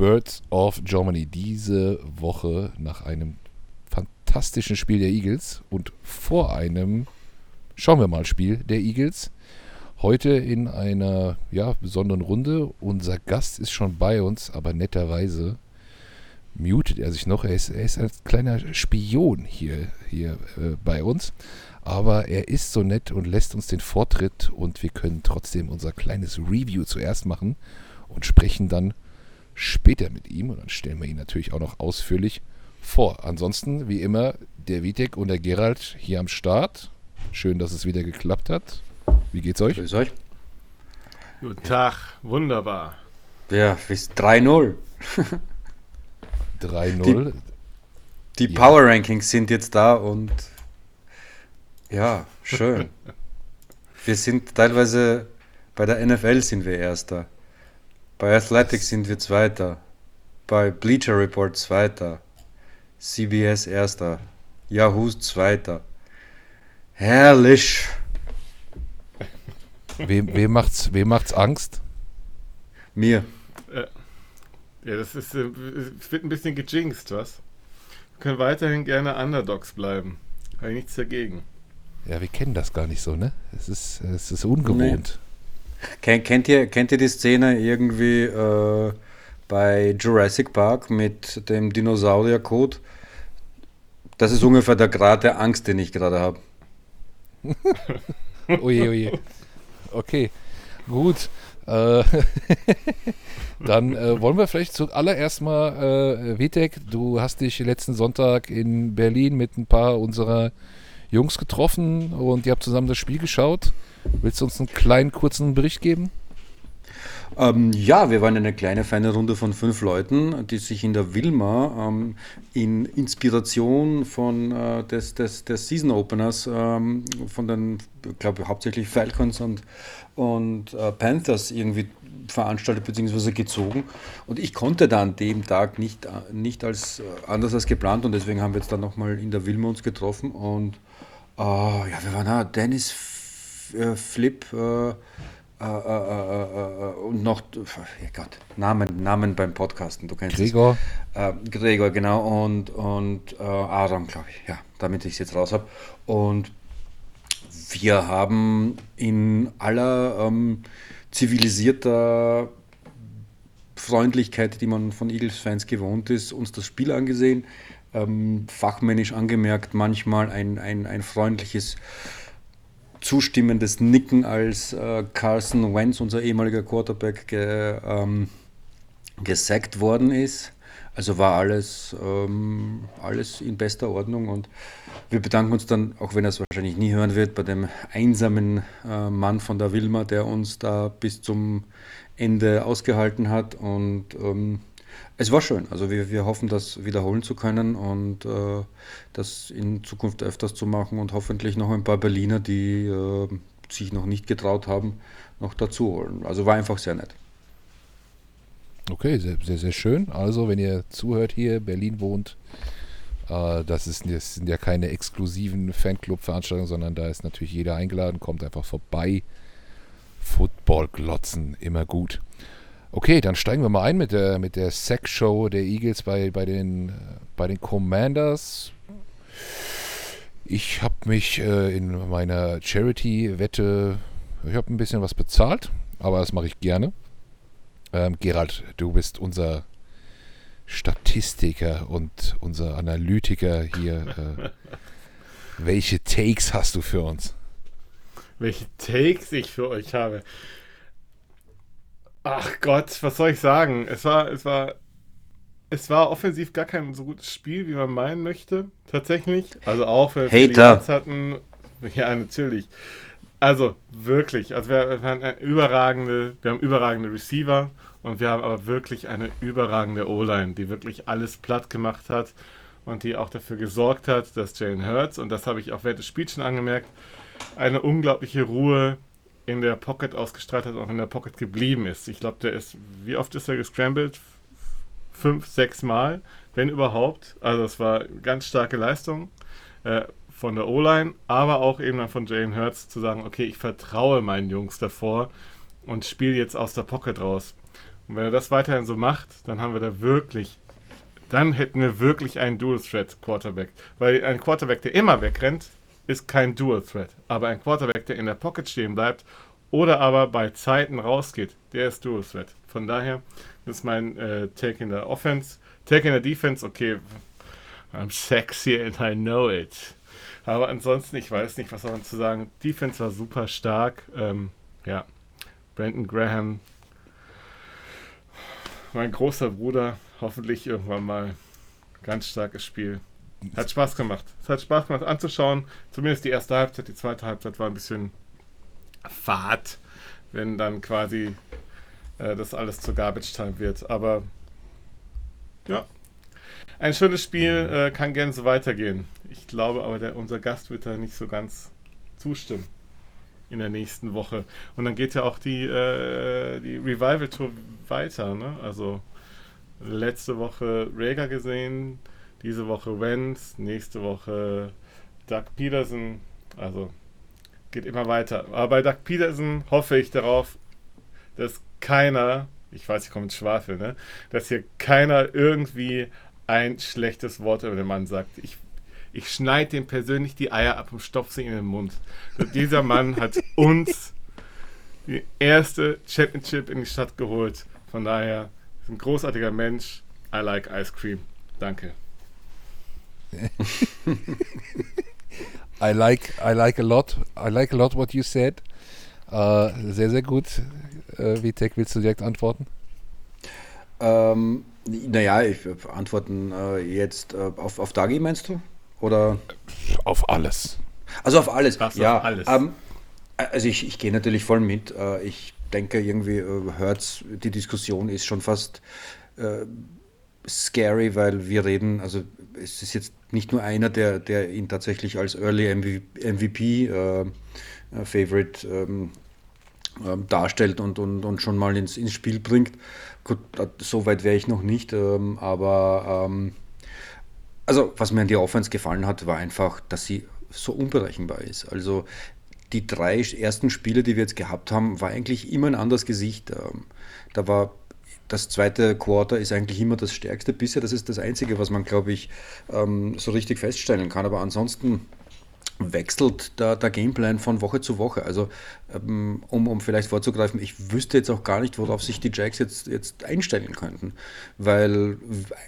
Birds of Germany. Diese Woche nach einem fantastischen Spiel der Eagles und vor einem, schauen wir mal, Spiel der Eagles. Heute in einer ja, besonderen Runde. Unser Gast ist schon bei uns, aber netterweise mutet er sich noch. Er ist, er ist ein kleiner Spion hier, hier äh, bei uns. Aber er ist so nett und lässt uns den Vortritt und wir können trotzdem unser kleines Review zuerst machen und sprechen dann später mit ihm. Und dann stellen wir ihn natürlich auch noch ausführlich vor. Ansonsten, wie immer, der Vitek und der Gerald hier am Start. Schön, dass es wieder geklappt hat. Wie geht's euch? Grüß euch. Guten Tag, wunderbar. Ja, bis 3-0. 3-0. Die, die ja. Power Rankings sind jetzt da und ja, schön. wir sind teilweise bei der NFL sind wir Erster. Bei Athletics sind wir Zweiter. Bei Bleacher Report Zweiter. CBS Erster. Yahoo Zweiter. Herrlich. Wem, wem, macht's, wem macht's Angst? Mir. Äh, ja, das ist, äh, wird ein bisschen gejinxt, was? Wir können weiterhin gerne Underdogs bleiben. Habe ich nichts dagegen. Ja, wir kennen das gar nicht so, ne? Es ist, es ist ungewohnt. Nee. Kennt, ihr, kennt ihr die Szene irgendwie äh, bei Jurassic Park mit dem Dinosaurier-Code? Das ist ungefähr der Grad der Angst, den ich gerade habe. oje, oje. Okay, gut. Äh, dann äh, wollen wir vielleicht zuallererst mal, äh, Vitek, du hast dich letzten Sonntag in Berlin mit ein paar unserer Jungs getroffen und ihr habt zusammen das Spiel geschaut. Willst du uns einen kleinen, kurzen Bericht geben? Ähm, ja, wir waren eine kleine, feine Runde von fünf Leuten, die sich in der Wilma ähm, in Inspiration von äh, des, des, des Season Openers ähm, von den, ich glaube hauptsächlich Falcons und, und äh, Panthers irgendwie veranstaltet bzw. gezogen. Und ich konnte da an dem Tag nicht, äh, nicht als äh, anders als geplant und deswegen haben wir jetzt dann nochmal in der Wilma uns getroffen und äh, ja, wir waren da, Dennis äh, Flip, äh, äh, äh, und noch, oh Gott, Namen, Namen beim Podcasten, du kennst Gregor. Es. Gregor, genau, und, und Adam, glaube ich, ja, damit ich es jetzt raus habe. Und wir haben in aller ähm, zivilisierter Freundlichkeit, die man von Eagles-Fans gewohnt ist, uns das Spiel angesehen, ähm, fachmännisch angemerkt, manchmal ein, ein, ein freundliches zustimmendes Nicken, als äh, Carson Wentz, unser ehemaliger Quarterback, ge, ähm, gesackt worden ist. Also war alles, ähm, alles in bester Ordnung und wir bedanken uns dann, auch wenn er es wahrscheinlich nie hören wird, bei dem einsamen äh, Mann von der Wilma, der uns da bis zum Ende ausgehalten hat und ähm, es war schön. Also wir, wir hoffen, das wiederholen zu können und äh, das in Zukunft öfters zu machen und hoffentlich noch ein paar Berliner, die äh, sich noch nicht getraut haben, noch dazu holen. Also war einfach sehr nett. Okay, sehr, sehr, sehr schön. Also, wenn ihr zuhört hier, Berlin wohnt, äh, das, ist, das sind ja keine exklusiven Fanclub-Veranstaltungen, sondern da ist natürlich jeder eingeladen, kommt einfach vorbei. Football glotzen, immer gut. Okay, dann steigen wir mal ein mit der, mit der Sack-Show der Eagles bei, bei, den, bei den Commanders. Ich habe mich äh, in meiner Charity-Wette, ich habe ein bisschen was bezahlt, aber das mache ich gerne. Ähm, Gerald, du bist unser Statistiker und unser Analytiker hier. Äh, welche Takes hast du für uns? Welche Takes ich für euch habe? Ach Gott, was soll ich sagen? Es war, es war, es war offensiv gar kein so gutes Spiel, wie man meinen möchte. Tatsächlich. Also auch wenn wir die hatten. Ja, natürlich. Also wirklich. Also wir, wir haben überragende, wir haben überragende Receiver und wir haben aber wirklich eine überragende O-Line, die wirklich alles platt gemacht hat und die auch dafür gesorgt hat, dass Jalen Hurts, und das habe ich auch während des Spiels schon angemerkt, eine unglaubliche Ruhe in der Pocket ausgestrahlt hat und auch in der Pocket geblieben ist. Ich glaube, der ist, wie oft ist er gescrambled? Fünf, sechs Mal, wenn überhaupt. Also es war ganz starke Leistung äh, von der O-Line, aber auch eben dann von Jalen Hurts zu sagen, okay, ich vertraue meinen Jungs davor und spiele jetzt aus der Pocket raus. Und wenn er das weiterhin so macht, dann haben wir da wirklich, dann hätten wir wirklich einen Dual Threat Quarterback. Weil ein Quarterback, der immer wegrennt, ist kein Dual Threat. Aber ein Quarterback, der in der Pocket stehen bleibt oder aber bei Zeiten rausgeht, der ist Dual Threat. Von daher ist mein äh, Take in der Offense. Take in der Defense, okay, I'm sexy and I know it. Aber ansonsten, ich weiß nicht, was man zu sagen. Defense war super stark. Ähm, ja, Brandon Graham, mein großer Bruder, hoffentlich irgendwann mal. Ganz starkes Spiel. Hat Spaß gemacht. Es hat Spaß gemacht anzuschauen. Zumindest die erste Halbzeit. Die zweite Halbzeit war ein bisschen fad, wenn dann quasi äh, das alles zur Garbage Time wird. Aber ja, ein schönes Spiel äh, kann gerne so weitergehen. Ich glaube aber, der, unser Gast wird da nicht so ganz zustimmen in der nächsten Woche. Und dann geht ja auch die, äh, die Revival Tour weiter. Ne? Also letzte Woche Rega gesehen, diese Woche Wenz, nächste Woche Doug Peterson. Also geht immer weiter. Aber bei Doug Peterson hoffe ich darauf, dass keiner, ich weiß, ich komme ins Schwafel, ne, dass hier keiner irgendwie ein schlechtes Wort über den Mann sagt. Ich, ich schneide dem persönlich die Eier ab und stopfe sie in den Mund. Dieser Mann hat uns die erste Championship in die Stadt geholt. Von daher ist ein großartiger Mensch. I like ice cream. Danke. I like, I like a lot. I like a lot what you said. Uh, sehr, sehr gut. Uh, Vitek, willst du direkt antworten? Ähm, naja, ich antworten äh, jetzt äh, auf, auf Dagi, meinst du? Oder? Auf alles. Also auf alles. Ja, auf alles. Ähm, also ich, ich gehe natürlich voll mit. Äh, ich denke, irgendwie äh, hört die Diskussion ist schon fast äh, scary, weil wir reden, also es ist jetzt nicht nur einer, der, der ihn tatsächlich als Early MVP äh, Favorite ähm, ähm, darstellt und, und, und schon mal ins, ins Spiel bringt. Gut, so weit wäre ich noch nicht, ähm, aber ähm, also was mir an der Offense gefallen hat, war einfach, dass sie so unberechenbar ist. Also die drei ersten Spiele, die wir jetzt gehabt haben, war eigentlich immer ein anderes Gesicht. Ähm, da war das zweite Quarter ist eigentlich immer das stärkste bisher. Das ist das Einzige, was man, glaube ich, ähm, so richtig feststellen kann. Aber ansonsten wechselt der, der Gameplan von Woche zu Woche. Also ähm, um, um vielleicht vorzugreifen, ich wüsste jetzt auch gar nicht, worauf sich die Jacks jetzt, jetzt einstellen könnten. Weil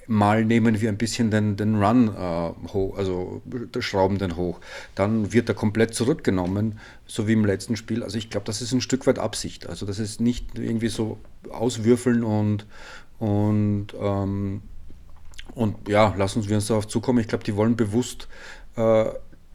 mal nehmen wir ein bisschen den, den Run äh, hoch, also schrauben den hoch. Dann wird er komplett zurückgenommen, so wie im letzten Spiel. Also ich glaube, das ist ein Stück weit Absicht. Also das ist nicht irgendwie so auswürfeln und, und, ähm, und ja, lassen wir uns darauf zukommen. Ich glaube, die wollen bewusst äh,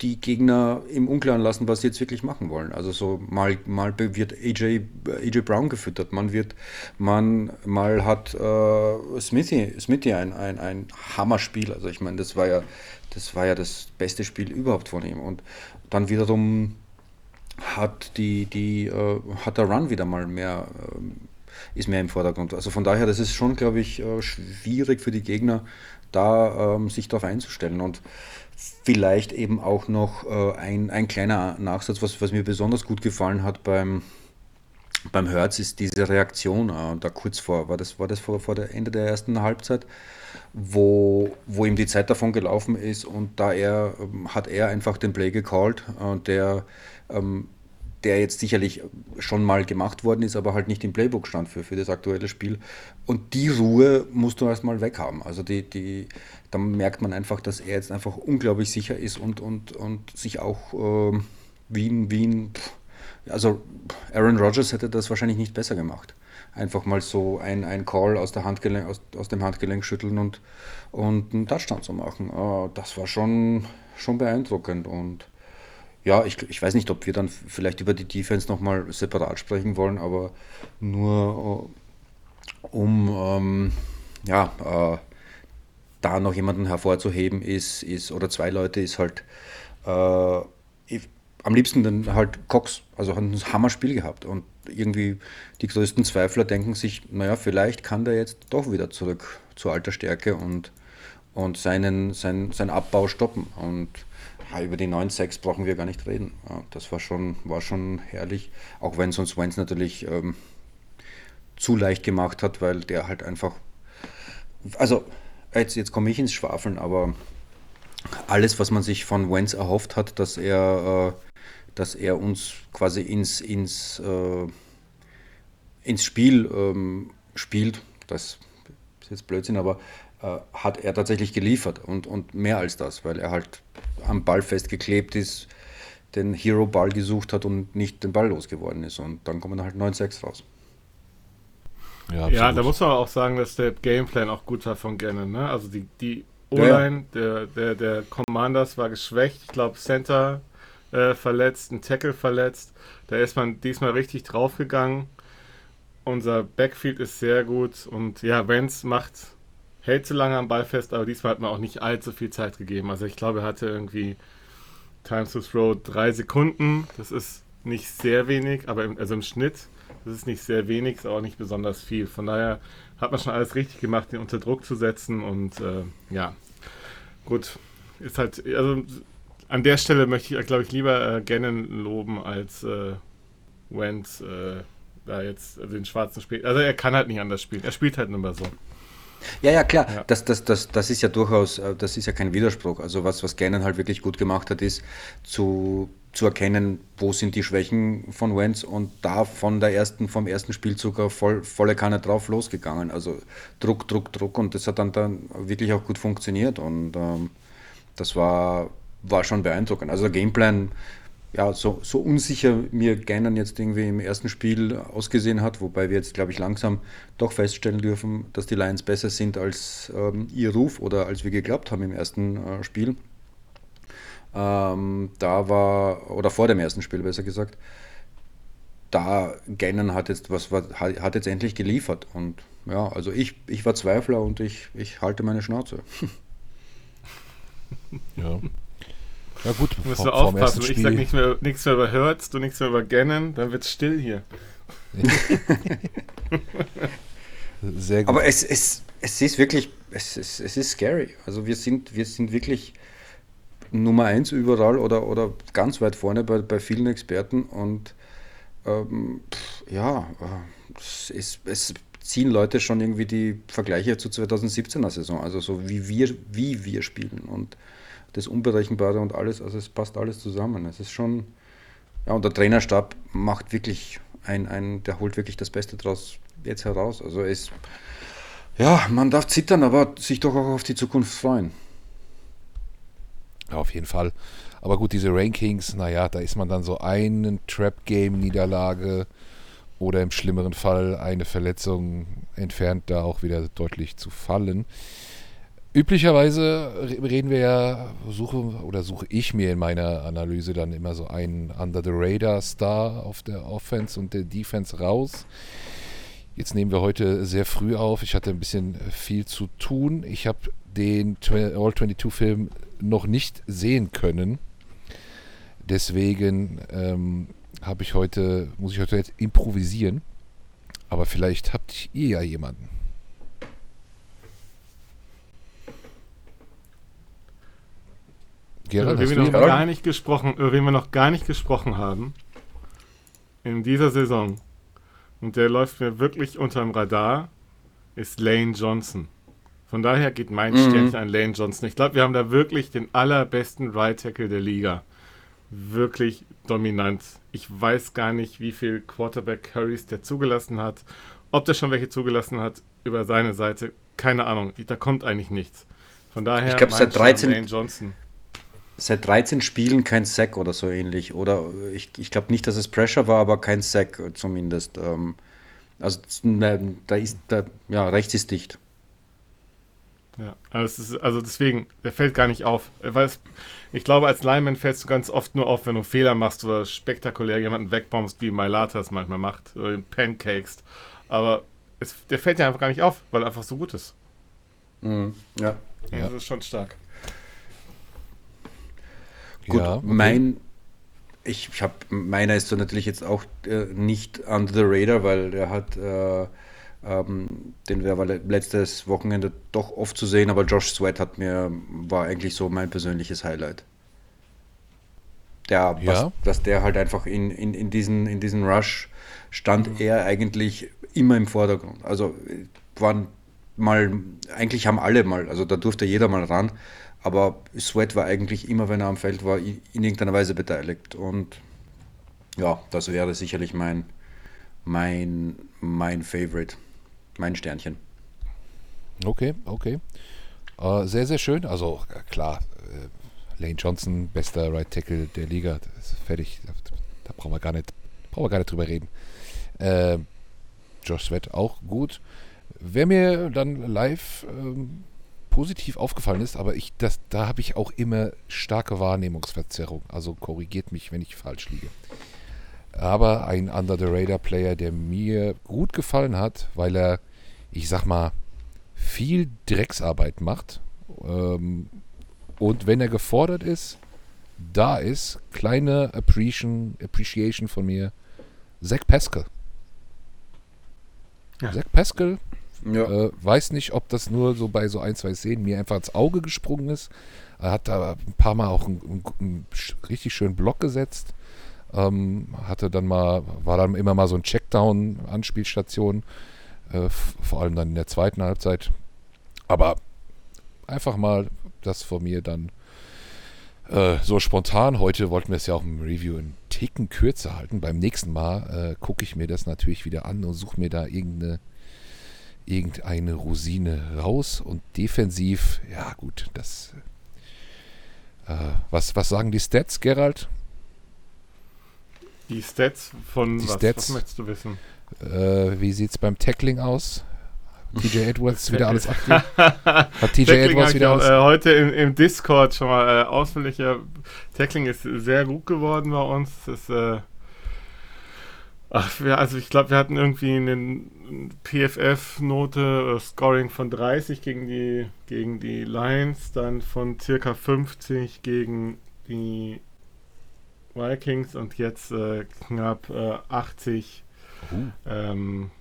die Gegner im Unklaren lassen, was sie jetzt wirklich machen wollen. Also so mal, mal wird AJ, AJ Brown gefüttert, man wird, man mal hat äh, Smithy, Smithy ein, ein, ein Hammerspiel. Also ich meine, das war ja, das war ja das beste Spiel überhaupt von ihm. Und dann wiederum hat die, die, äh, hat der Run wieder mal mehr, äh, ist mehr im Vordergrund. Also von daher, das ist schon, glaube ich, äh, schwierig für die Gegner, da ähm, sich darauf einzustellen. Und Vielleicht eben auch noch äh, ein, ein kleiner Nachsatz, was, was mir besonders gut gefallen hat beim, beim Hertz, ist diese Reaktion äh, da kurz vor, war das, war das vor, vor der Ende der ersten Halbzeit, wo, wo ihm die Zeit davon gelaufen ist und da er, ähm, hat er einfach den Play gecallt, äh, der ähm, der jetzt sicherlich schon mal gemacht worden ist, aber halt nicht im Playbook stand für, für das aktuelle Spiel. Und die Ruhe musst du erstmal weghaben. Also die, die, da merkt man einfach, dass er jetzt einfach unglaublich sicher ist und, und, und sich auch äh, wie ein, wie ein, also Aaron Rodgers hätte das wahrscheinlich nicht besser gemacht. Einfach mal so ein, ein Call aus, der Handgelenk, aus, aus dem Handgelenk schütteln und, und einen Touchdown zu machen. Äh, das war schon, schon beeindruckend und ja, ich, ich weiß nicht, ob wir dann vielleicht über die Defense nochmal separat sprechen wollen, aber nur äh, um ähm, ja, äh, da noch jemanden hervorzuheben ist, ist, oder zwei Leute, ist halt äh, ich, am liebsten dann halt Cox, also hat ein Hammerspiel gehabt. Und irgendwie die größten Zweifler denken sich, naja, vielleicht kann der jetzt doch wieder zurück zur alter Stärke und, und seinen, sein, seinen Abbau stoppen. Und ja, über die 9-6 brauchen wir gar nicht reden. Ja, das war schon, war schon herrlich, auch wenn sonst Wentz natürlich ähm, zu leicht gemacht hat, weil der halt einfach, also jetzt, jetzt komme ich ins Schwafeln, aber alles, was man sich von Wenz erhofft hat, dass er, äh, dass er uns quasi ins, ins, äh, ins Spiel ähm, spielt, das ist jetzt Blödsinn, aber äh, hat er tatsächlich geliefert und, und mehr als das, weil er halt am Ball festgeklebt ist, den Hero-Ball gesucht hat und nicht den Ball losgeworden ist. Und dann kommen halt 9-6 raus. Ja, ja, da muss man auch sagen, dass der Gameplan auch gut war von Gannon. Ne? Also die, die O-Line ja. der, der, der Commanders war geschwächt. Ich glaube, Center äh, verletzt, ein Tackle verletzt. Da ist man diesmal richtig draufgegangen. Unser Backfield ist sehr gut und ja, Vance macht, hält zu lange am Ball fest, aber diesmal hat man auch nicht allzu viel Zeit gegeben. Also ich glaube, er hatte irgendwie Times to Throw drei Sekunden. Das ist nicht sehr wenig, aber im, also im Schnitt, das ist nicht sehr wenig, ist auch nicht besonders viel. Von daher hat man schon alles richtig gemacht, ihn unter Druck zu setzen und äh, ja, gut, ist halt, also an der Stelle möchte ich, glaube ich, lieber äh, Gannon loben als äh, Wentz äh, da jetzt also den schwarzen spielt. Also er kann halt nicht anders spielen. Er spielt halt immer so. Ja, ja, klar. Ja. Das, das, das, das ist ja durchaus, äh, das ist ja kein Widerspruch. Also was, was Gannon halt wirklich gut gemacht hat, ist zu, zu erkennen, wo sind die Schwächen von Wentz und da von der ersten, vom ersten Spielzug auf voll, volle Kanne drauf losgegangen. Also Druck, Druck, Druck und das hat dann, dann wirklich auch gut funktioniert und ähm, das war, war schon beeindruckend. Also der Gameplan ja, so, so unsicher mir Gannon jetzt irgendwie im ersten Spiel ausgesehen hat, wobei wir jetzt, glaube ich, langsam doch feststellen dürfen, dass die Lions besser sind als ähm, ihr Ruf oder als wir geglaubt haben im ersten äh, Spiel. Ähm, da war, oder vor dem ersten Spiel besser gesagt, da Gannon hat jetzt was hat jetzt endlich geliefert und ja, also ich, ich war Zweifler und ich, ich halte meine Schnauze. ja. Ja gut, du musst du aufpassen, ich sag nichts mehr, nichts mehr über Hertz, du nichts mehr über Gannon, dann wird's still hier. Sehr gut. Aber es, es, es ist wirklich, es, es, es ist scary. Also wir sind, wir sind wirklich Nummer eins überall oder, oder ganz weit vorne bei, bei vielen Experten und ähm, ja, äh, es, es ziehen Leute schon irgendwie die Vergleiche zur 2017er Saison, also so wie wir, wie wir spielen und das Unberechenbare und alles, also es passt alles zusammen. Es ist schon, ja, und der Trainerstab macht wirklich ein, ein der holt wirklich das Beste draus jetzt heraus. Also es, ja, man darf zittern, aber sich doch auch auf die Zukunft freuen. Ja, auf jeden Fall. Aber gut, diese Rankings, naja, da ist man dann so einen Trap-Game-Niederlage oder im schlimmeren Fall eine Verletzung entfernt, da auch wieder deutlich zu fallen. Üblicherweise reden wir ja, suche oder suche ich mir in meiner Analyse dann immer so einen Under the Radar Star auf der Offense und der Defense raus. Jetzt nehmen wir heute sehr früh auf. Ich hatte ein bisschen viel zu tun. Ich habe den All-22-Film noch nicht sehen können. Deswegen ähm, habe ich heute, muss ich heute jetzt improvisieren. Aber vielleicht habt ihr ja jemanden. Gerald, über wen wir noch gar nicht gesprochen, über wen wir noch gar nicht gesprochen haben in dieser Saison und der läuft mir wirklich unterm Radar, ist Lane Johnson. Von daher geht mein mhm. Sternchen an Lane Johnson. Ich glaube, wir haben da wirklich den allerbesten Right Tackle der Liga. Wirklich dominant. Ich weiß gar nicht, wie viel Quarterback Currys der zugelassen hat. Ob der schon welche zugelassen hat über seine Seite, keine Ahnung. Da kommt eigentlich nichts. Von daher, ich glaube, seit 13, Lane Johnson seit 13 Spielen kein Sack oder so ähnlich. Oder ich, ich glaube nicht, dass es Pressure war, aber kein Sack zumindest. Ähm, also da ist da, ja, rechts ist dicht. Ja, also, ist, also deswegen, der fällt gar nicht auf. Weil es, ich glaube, als Lineman fällst du ganz oft nur auf, wenn du Fehler machst oder spektakulär jemanden wegbombst, wie Mailata es manchmal macht, oder den Pancakes. Aber es, der fällt ja einfach gar nicht auf, weil er einfach so gut ist. Mhm, ja. ja. Das ist schon stark. Gut, ja, okay. mein, ich, ich habe, meiner ist so natürlich jetzt auch äh, nicht under the radar, weil der hat, äh, ähm, den war letztes Wochenende doch oft zu sehen, aber Josh Sweat hat mir, war eigentlich so mein persönliches Highlight. Der, ja. was, dass der halt einfach in, in, in, diesen, in diesen Rush stand mhm. er eigentlich immer im Vordergrund. Also waren mal, eigentlich haben alle mal, also da durfte jeder mal ran, aber Sweat war eigentlich immer, wenn er am Feld war, in irgendeiner Weise beteiligt. Und ja, das wäre sicherlich mein, mein, mein Favorite, mein Sternchen. Okay, okay. Uh, sehr, sehr schön. Also klar, äh, Lane Johnson, bester Right Tackle der Liga, das ist fertig. Da, da brauchen wir gar nicht, brauchen wir gar nicht drüber reden. Äh, Josh Sweat auch gut. Wer mir dann live ähm, positiv aufgefallen ist, aber ich, das, da habe ich auch immer starke Wahrnehmungsverzerrung. Also korrigiert mich, wenn ich falsch liege. Aber ein Under the Radar Player, der mir gut gefallen hat, weil er, ich sag mal, viel Drecksarbeit macht. Ähm, und wenn er gefordert ist, da ist, kleine Appreciation, Appreciation von mir, Zach Pascal. Ja. Zach Pascal ja. Äh, weiß nicht, ob das nur so bei so ein, zwei Szenen mir einfach ins Auge gesprungen ist. Er hat da ein paar Mal auch einen, einen, einen richtig schönen Block gesetzt. Ähm, hatte dann mal, war dann immer mal so ein Checkdown-Anspielstation. Äh, vor allem dann in der zweiten Halbzeit. Aber einfach mal das von mir dann äh, so spontan. Heute wollten wir es ja auch im Review einen Ticken kürzer halten. Beim nächsten Mal äh, gucke ich mir das natürlich wieder an und suche mir da irgendeine irgendeine Rosine raus und defensiv, ja gut, das. Äh, was, was sagen die Stats, Gerald? Die Stats von die was, Stats, was möchtest du wissen? Äh, wie sieht es beim Tackling aus? TJ Edwards wieder alles aktiv? Hat TJ Edwards wieder alles? Äh, heute im, im, Discord schon mal äh, ausführlicher. Tackling ist sehr gut geworden bei uns. Das äh, Ach, wir, also ich glaube, wir hatten irgendwie eine PFF-Note, uh, Scoring von 30 gegen die, gegen die Lions, dann von circa 50 gegen die Vikings und jetzt äh, knapp äh, 80 uh. ähm,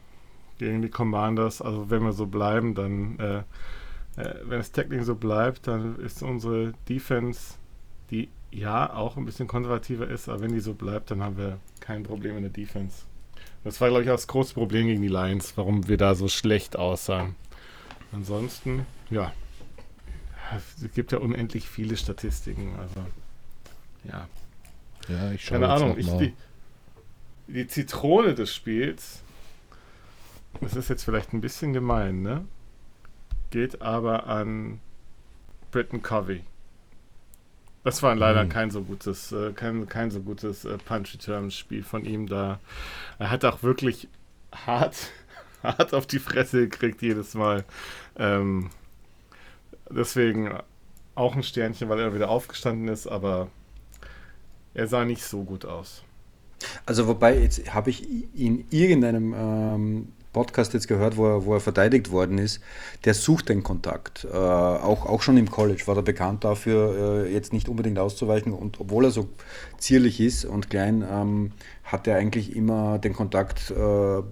gegen die Commanders. Also wenn wir so bleiben, dann, äh, äh, wenn das Tackling so bleibt, dann ist unsere Defense, die ja auch ein bisschen konservativer ist, aber wenn die so bleibt, dann haben wir kein Problem in der Defense. Das war, glaube ich, auch das große Problem gegen die Lions, warum wir da so schlecht aussahen. Ansonsten, ja, es gibt ja unendlich viele Statistiken, also ja. Ja, ich schaue Keine Ahnung, ich, die, die Zitrone des Spiels, das ist jetzt vielleicht ein bisschen gemein, ne? Geht aber an Britton Covey. Das war leider mhm. kein so gutes, äh, kein, kein so gutes äh, Punch-Return-Spiel von ihm da. Er hat auch wirklich hart, hart auf die Fresse gekriegt jedes Mal. Ähm, deswegen auch ein Sternchen, weil er wieder aufgestanden ist, aber er sah nicht so gut aus. Also wobei, jetzt habe ich in irgendeinem ähm, Podcast jetzt gehört, wo er, wo er verteidigt worden ist, der sucht den Kontakt. Äh, auch, auch schon im College war er bekannt dafür, äh, jetzt nicht unbedingt auszuweichen. Und obwohl er so zierlich ist und klein, ähm, hat er eigentlich immer den Kontakt äh,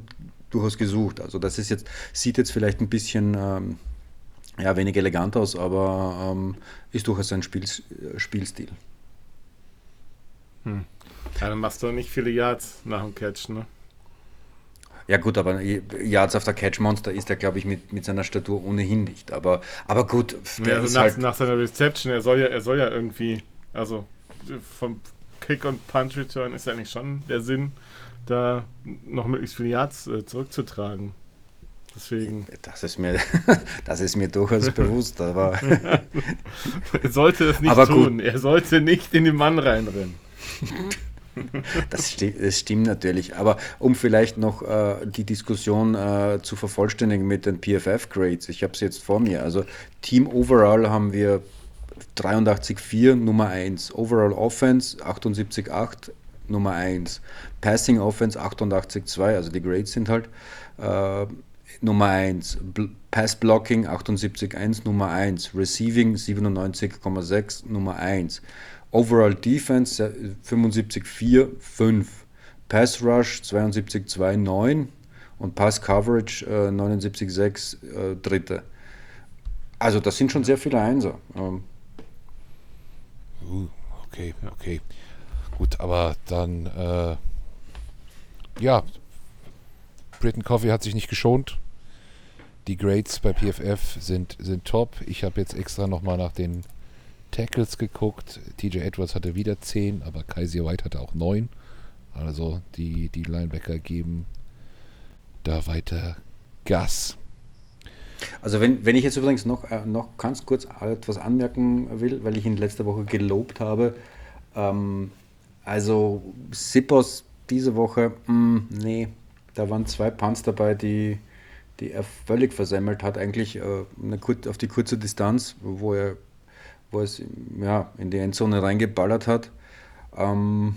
durchaus gesucht. Also das ist jetzt, sieht jetzt vielleicht ein bisschen ähm, ja, wenig elegant aus, aber ähm, ist durchaus sein Spiel, Spielstil. Hm. Ja, dann machst du nicht viele Yards nach dem Catch, ne? Ja gut, aber Yards auf der Catch Monster ist er, glaube ich, mit, mit seiner Statur ohnehin nicht. Aber, aber gut, ja, also nach, halt nach, seiner Reception, er soll ja, er soll ja irgendwie, also vom Kick und Punch Return ist ja eigentlich schon der Sinn, da noch möglichst viele Yards äh, zurückzutragen. Deswegen. Das ist mir, das ist mir durchaus bewusst, aber. er sollte es nicht aber tun. Gut. Er sollte nicht in den Mann reinrennen. Das, sti das, stimmt natürlich. Aber um vielleicht noch äh, die Diskussion äh, zu vervollständigen mit den PFF-Grades, ich habe es jetzt vor mir. Also Team Overall haben wir 83,4 Nummer 1. Overall Offense 78,8 Nummer 1. Passing Offense 88,2, also die Grades sind halt äh, Nummer 1. Pass Blocking 78,1 Nummer 1. Receiving 97,6 Nummer 1. Overall Defense 75-4, 5. Pass Rush 72-2, 9. Und Pass Coverage äh, 79-6, äh, dritte. Also das sind schon sehr viele Einser. Ähm. Uh, okay, okay. Gut, aber dann, äh, ja, Britain Coffee hat sich nicht geschont. Die Grades bei PFF sind, sind top. Ich habe jetzt extra nochmal nach den Tackles geguckt. TJ Edwards hatte wieder 10, aber Kaiser White hatte auch 9. Also die, die Linebacker geben da weiter Gas. Also wenn, wenn ich jetzt übrigens noch, äh, noch ganz kurz etwas anmerken will, weil ich ihn letzte Woche gelobt habe. Ähm, also Sippos diese Woche, mh, mm, nee, da waren zwei Punts dabei, die, die er völlig versemmelt hat, eigentlich äh, eine, auf die kurze Distanz, wo er, wo es ja, in die Endzone reingeballert hat. Ähm,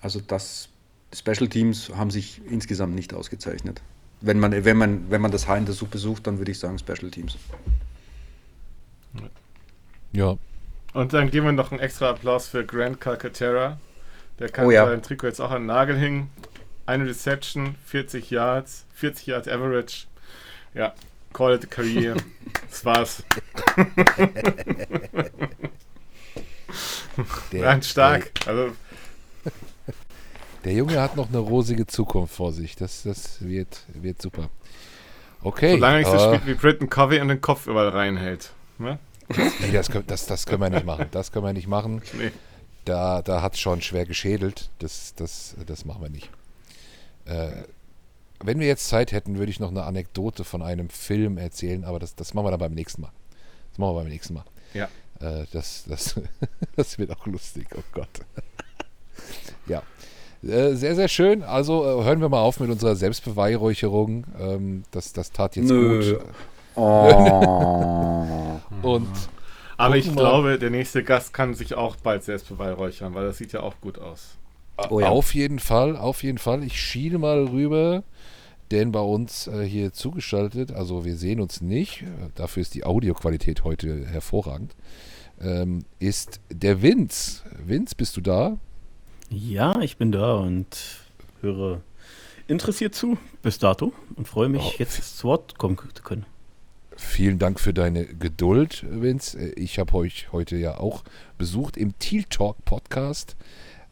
also das Special Teams haben sich insgesamt nicht ausgezeichnet. Wenn man, wenn man, wenn man das Haar in der Suppe sucht, dann würde ich sagen Special Teams. Ja. Und dann geben wir noch einen extra Applaus für Grant Calcaterra. Der kann oh ja. sein Trikot jetzt auch an den Nagel hängen. Eine Reception, 40 Yards, 40 Yards Average. Ja, call it a career. das war's. Der, Nein, stark. Der, also, der Junge hat noch eine rosige Zukunft vor sich. Das, das wird, wird super. Okay. Solange er nicht so spielt wie Britton Covey und den Kopf überall reinhält. Ne? Nee, das, das, das können wir nicht machen. Das können wir nicht machen. Nee. Da, da hat es schon schwer geschädelt. Das, das, das machen wir nicht. Äh, wenn wir jetzt Zeit hätten, würde ich noch eine Anekdote von einem Film erzählen, aber das, das machen wir dann beim nächsten Mal. Das machen wir beim nächsten Mal. Ja. Äh, das, das, das wird auch lustig, oh Gott. ja. Äh, sehr, sehr schön. Also äh, hören wir mal auf mit unserer Selbstbeweihräucherung. Ähm, das, das tat jetzt Nö. gut. Oh. Und aber ich glaube, der nächste Gast kann sich auch bald selbst beweihräuchern, weil das sieht ja auch gut aus. Oh ja. Auf jeden Fall, auf jeden Fall. Ich schiele mal rüber, denn bei uns äh, hier zugeschaltet, also wir sehen uns nicht, dafür ist die Audioqualität heute hervorragend, ähm, ist der Vince. Vince, bist du da? Ja, ich bin da und höre interessiert zu bis dato und freue mich, oh. jetzt zu Wort kommen zu können. Vielen Dank für deine Geduld, Vince. Ich habe euch heute ja auch besucht im Teal Talk Podcast.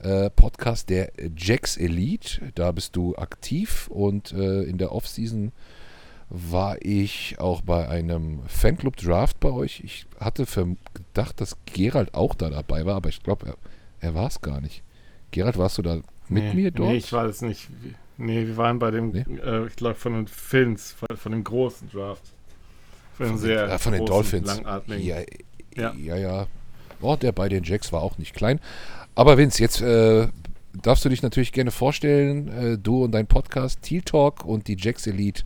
Äh, Podcast der Jax Elite. Da bist du aktiv und äh, in der Offseason war ich auch bei einem Fanclub Draft bei euch. Ich hatte gedacht, dass Gerald auch da dabei war, aber ich glaube, er, er war es gar nicht. Gerald, warst du da mit nee, mir dort? Nee, ich war es nicht. Nee, wir waren bei dem, nee? äh, ich glaube, von den Films, von, von, dem großen Draft. Von, von sehr den, äh, von den Dolphins. Ja, ja, ja, ja. Oh, der bei den Jacks war auch nicht klein. Aber Vince, jetzt äh, darfst du dich natürlich gerne vorstellen, äh, du und dein Podcast Teal Talk und die Jacks Elite.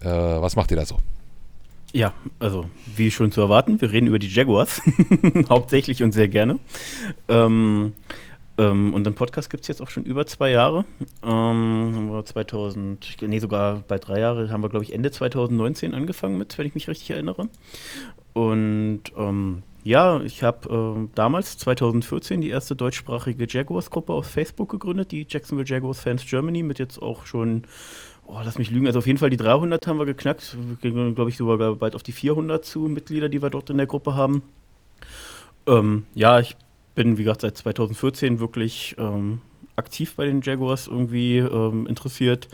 Äh, was macht ihr da so? Ja, also wie schon zu erwarten, wir reden über die Jaguars, hauptsächlich und sehr gerne. Ähm, ähm, und den Podcast gibt es jetzt auch schon über zwei Jahre. Ähm, haben wir 2000, nee, sogar bei drei Jahren haben wir, glaube ich, Ende 2019 angefangen mit, wenn ich mich richtig erinnere. Und ähm, ja, ich habe äh, damals, 2014, die erste deutschsprachige Jaguars-Gruppe auf Facebook gegründet, die Jacksonville Jaguars Fans Germany, mit jetzt auch schon, oh, lass mich lügen, also auf jeden Fall die 300 haben wir geknackt. Glaube ich, sogar bald auf die 400 zu Mitglieder, die wir dort in der Gruppe haben. Ähm, ja, ich bin, wie gesagt, seit 2014 wirklich ähm, aktiv bei den Jaguars irgendwie ähm, interessiert.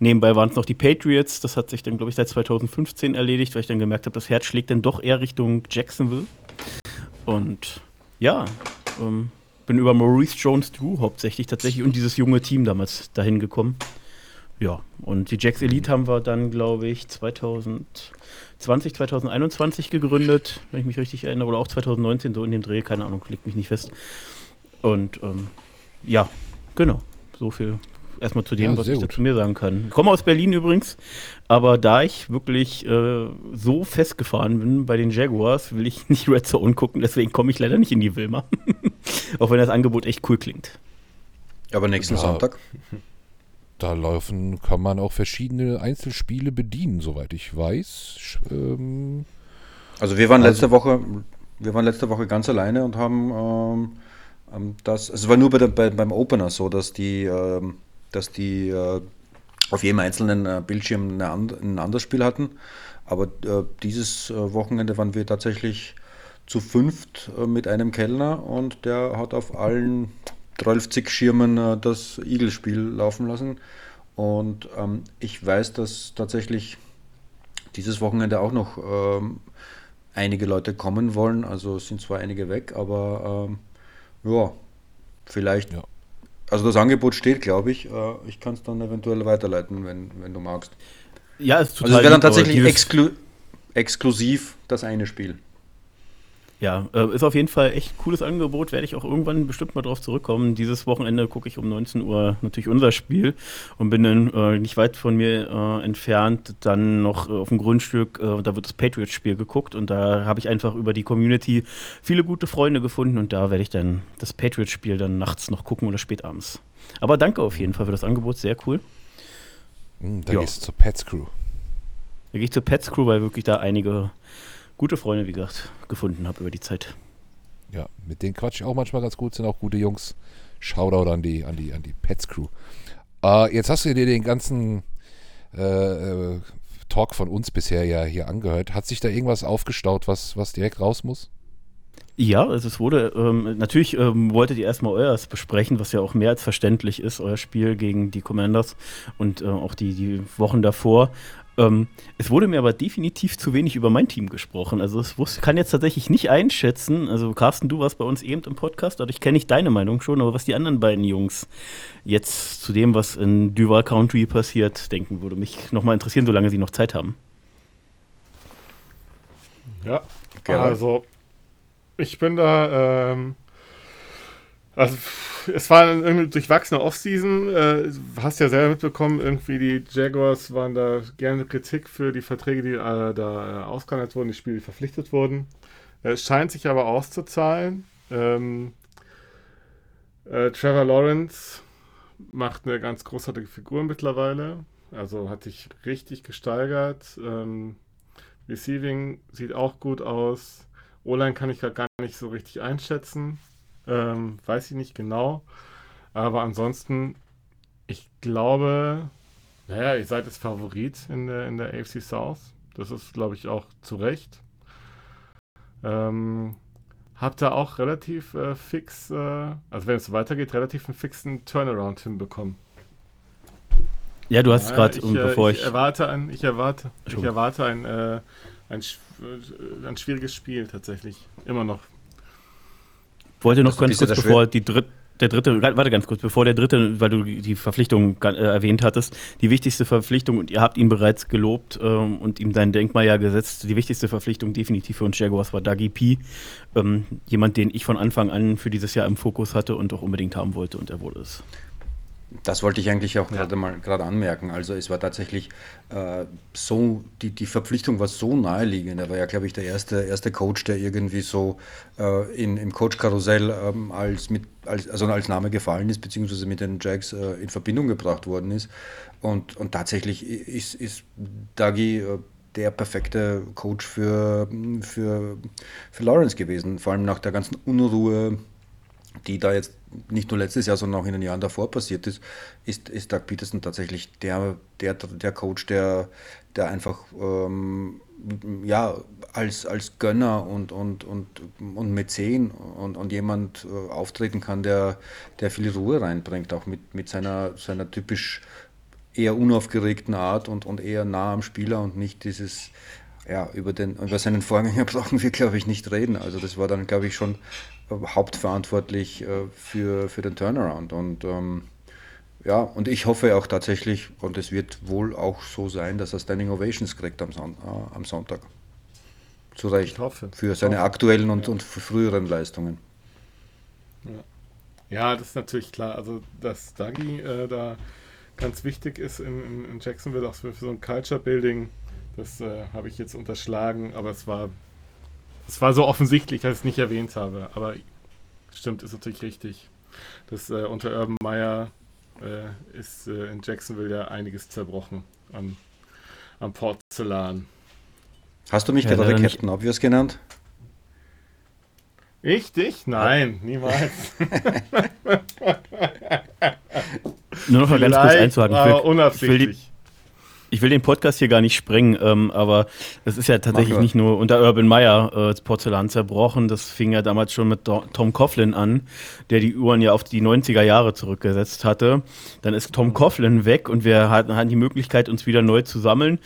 Nebenbei waren es noch die Patriots. Das hat sich dann, glaube ich, seit 2015 erledigt, weil ich dann gemerkt habe, das Herz schlägt dann doch eher Richtung Jacksonville. Und ja, ähm, bin über Maurice Jones-Drew hauptsächlich tatsächlich und dieses junge Team damals dahin gekommen. Ja, und die Jacks Elite haben wir dann, glaube ich, 2020, 2021 gegründet, wenn ich mich richtig erinnere, oder auch 2019, so in dem Dreh, keine Ahnung, liegt mich nicht fest. Und ähm, ja, genau, so viel erstmal zu dem, ja, was ich dazu mir sagen kann. Ich komme aus Berlin übrigens, aber da ich wirklich äh, so festgefahren bin bei den Jaguars, will ich nicht Red Zone gucken, deswegen komme ich leider nicht in die Wilma. Auch wenn das Angebot echt cool klingt. Aber nächsten ja, Sonntag? Da laufen, kann man auch verschiedene Einzelspiele bedienen, soweit ich weiß. Ähm, also wir waren also, letzte Woche, wir waren letzte Woche ganz alleine und haben ähm, ähm das, es war nur bei der, bei, beim Opener so, dass die ähm, dass die äh, auf jedem einzelnen äh, Bildschirm ein anderes Spiel hatten. Aber äh, dieses Wochenende waren wir tatsächlich zu fünft mit einem Kellner und der hat auf allen 30 Schirmen das Eagles-Spiel laufen lassen. Und ähm, ich weiß, dass tatsächlich dieses Wochenende auch noch ähm, einige Leute kommen wollen. Also sind zwar einige weg, aber ähm, ja, vielleicht. Ja. Also das Angebot steht, glaube ich. Äh, ich kann es dann eventuell weiterleiten, wenn, wenn du magst. Ja, es ist Also es wäre dann tatsächlich exklu exklusiv das eine Spiel. Ja, äh, ist auf jeden Fall echt cooles Angebot, werde ich auch irgendwann bestimmt mal drauf zurückkommen. Dieses Wochenende gucke ich um 19 Uhr natürlich unser Spiel und bin dann äh, nicht weit von mir äh, entfernt dann noch äh, auf dem Grundstück, äh, da wird das Patriots-Spiel geguckt und da habe ich einfach über die Community viele gute Freunde gefunden und da werde ich dann das Patriots-Spiel dann nachts noch gucken oder spätabends. Aber danke auf jeden Fall für das Angebot, sehr cool. Hm, da Ja. gehst du zur Pets Crew. Da gehe ich zur Pets Crew, weil wirklich da einige gute Freunde, wie gesagt, gefunden habe über die Zeit. Ja, mit denen quatsch ich auch manchmal ganz gut, sind auch gute Jungs. Shoutout an die, an die, an die Pets Crew. Äh, jetzt hast du dir den ganzen äh, äh, Talk von uns bisher ja hier angehört. Hat sich da irgendwas aufgestaut, was, was direkt raus muss? Ja, also es wurde, ähm, natürlich ähm, wolltet ihr erstmal euers besprechen, was ja auch mehr als verständlich ist, euer Spiel gegen die Commanders und äh, auch die, die Wochen davor. Ähm, es wurde mir aber definitiv zu wenig über mein Team gesprochen. Also ich wusste, kann jetzt tatsächlich nicht einschätzen. Also Carsten, du warst bei uns eben im Podcast, dadurch kenne ich deine Meinung schon, aber was die anderen beiden Jungs jetzt zu dem, was in Duval Country passiert, denken, würde mich nochmal interessieren, solange sie noch Zeit haben. Ja, Gerald? also ich bin da, ähm, also es war eine durchwachsene Offseason, äh, hast ja selber mitbekommen, irgendwie die Jaguars waren da gerne Kritik für die Verträge, die äh, da äh, ausgehandelt wurden, die Spiele, die verpflichtet wurden. Äh, Es scheint sich aber auszuzahlen. Ähm, äh, Trevor Lawrence macht eine ganz großartige Figur mittlerweile, also hat sich richtig gesteigert. Ähm, Receiving sieht auch gut aus. O-Line kann ich gar nicht so richtig einschätzen. Ähm, weiß ich nicht genau. Aber ansonsten, ich glaube, naja, ihr seid das Favorit in der, in der AFC South. Das ist, glaube ich, auch zu Recht. Ähm, habt ihr auch relativ äh, fix, äh, also wenn es so weitergeht, relativ einen fixen Turnaround hinbekommen. Ja, du hast Ja, gerade, ich, um, äh, bevor ich, ich. erwarte ein, ich erwarte, ich erwarte ein, äh, ein, ein schwieriges Spiel tatsächlich. Immer noch. Wollte noch ganz kurz, bevor die dritte, der dritte, warte ganz kurz, bevor der dritte, weil du die Verpflichtung äh, erwähnt hattest, die wichtigste Verpflichtung, und ihr habt ihn bereits gelobt ähm, und ihm sein Denkmal ja gesetzt, die wichtigste Verpflichtung definitiv für uns Jaguars war Dagi P. Ähm, jemand, den ich von Anfang an für dieses Jahr im Fokus hatte und auch unbedingt haben wollte und er wurde es. Das wollte ich eigentlich auch gerade mal gerade anmerken. Also es war tatsächlich äh, so, die, die Verpflichtung war so naheliegend. Er war ja, glaube ich, der erste, erste Coach, der irgendwie so äh, in, im Coach-Karussell ähm, als, mit, als, also als Name gefallen ist, beziehungsweise mit den Jags äh, in Verbindung gebracht worden ist. Und, und tatsächlich ist, ist Dagi äh, der perfekte Coach für, für, für Lawrence gewesen. Vor allem nach der ganzen Unruhe, die da jetzt nicht nur letztes Jahr, sondern auch in den Jahren davor passiert ist, ist, ist Doug Peterson tatsächlich der, der, der Coach, der, der einfach ähm, ja, als, als Gönner und, und, und, und Mäzen und, und jemand äh, auftreten kann, der, der viel Ruhe reinbringt, auch mit, mit seiner, seiner typisch eher unaufgeregten Art und, und eher nah am Spieler und nicht dieses, ja, über, den, über seinen Vorgänger brauchen wir, glaube ich, nicht reden. Also das war dann, glaube ich, schon hauptverantwortlich äh, für, für den Turnaround. Und ähm, ja, und ich hoffe auch tatsächlich, und es wird wohl auch so sein, dass er Standing Ovations kriegt am, Son äh, am Sonntag. Zu Recht. Ich hoffe. Für seine hoffe. aktuellen und, Ja. und früheren Leistungen. Ja, das ist natürlich klar. Also, dass Dagi äh, da ganz wichtig ist in, in, in Jacksonville, auch für, für so ein Culture-Building, das äh, habe ich jetzt unterschlagen, aber es war, es war so offensichtlich, dass ich es nicht erwähnt habe. Aber stimmt, ist natürlich richtig. Das äh, unter Urban Meyer äh, ist äh, in Jacksonville ja einiges zerbrochen am, am Porzellan. Hast du mich Ja, gerade. Captain Obvious genannt? Ich dich? Nein, niemals. Nur noch mal ganz kurz einzuhaken. Ich aber will, ich will die, unabsichtlich. Ich will den Podcast hier gar nicht sprengen, ähm, aber es ist ja tatsächlich nicht nur unter Urban Meyer äh, das Porzellan zerbrochen. Das fing ja damals schon mit Tom Coughlin an, der die Uhren ja auf die 90er Jahre zurückgesetzt hatte. Dann ist Tom Coughlin weg und wir hatten, hatten die Möglichkeit, uns wieder neu zu sammeln.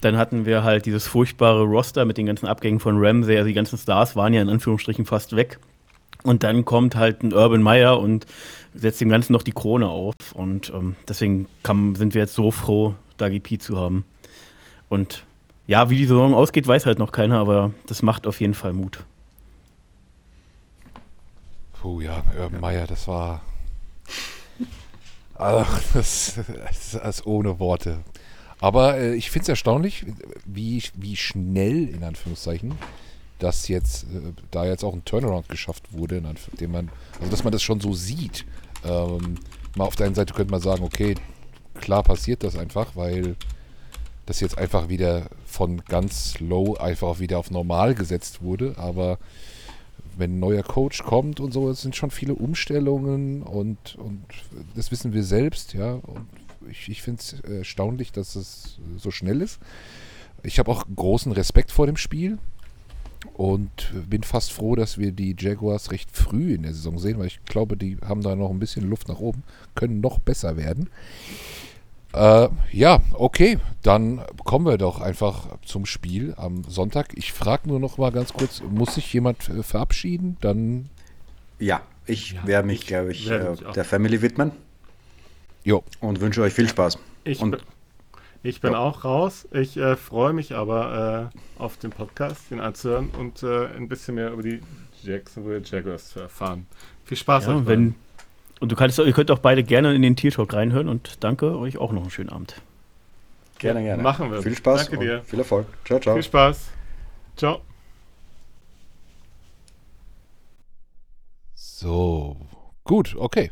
Dann hatten wir halt dieses furchtbare Roster mit den ganzen Abgängen von Ramsey. Also die ganzen Stars waren ja in Anführungsstrichen fast weg. Und dann kommt halt ein Urban Meyer und setzt dem Ganzen noch die Krone auf. Und ähm, deswegen kam, sind wir jetzt so froh, Dagi P zu haben. Und ja, wie die Saison ausgeht, weiß halt noch keiner, aber das macht auf jeden Fall Mut. Puh, ja, Urban Meyer, das war. Also, das, das ist ohne Worte. Aber äh, ich finde es erstaunlich, wie, wie schnell, in Anführungszeichen, dass jetzt, äh, da jetzt auch ein Turnaround geschafft wurde, in dem man, also dass man das schon so sieht. Ähm, mal auf der einen Seite könnte man sagen, okay, klar passiert das einfach, weil das jetzt einfach wieder von ganz low einfach wieder auf normal gesetzt wurde. Aber wenn ein neuer Coach kommt und so, es sind schon viele Umstellungen und, und das wissen wir selbst, ja. Und ich, ich finde es erstaunlich, dass es so schnell ist. Ich habe auch großen Respekt vor dem Spiel und bin fast froh, dass wir die Jaguars recht früh in der Saison sehen, weil ich glaube, die haben da noch ein bisschen Luft nach oben, können noch besser werden. Äh, ja, okay, dann kommen wir doch einfach zum Spiel am Sonntag. Ich frage nur noch mal ganz kurz, muss sich jemand äh, verabschieden? Dann ja, ich ja, werde mich, glaube ich, äh, der Family widmen. Jo. Und wünsche euch viel Spaß. Ich, und, bin, ich bin auch raus. Ich äh, freue mich aber äh, auf den Podcast, den anzuhören und äh, ein bisschen mehr über die Jacksonville Jaguars zu erfahren. Viel Spaß ja, wenn, und du kannst, ihr könnt auch beide gerne in den Tier Talk reinhören und danke euch auch noch einen schönen Abend. Gerne, gerne. Machen wir. Viel Spaß. Danke dir. Viel Erfolg. Ciao, ciao. Viel Spaß. Ciao. So, gut, okay.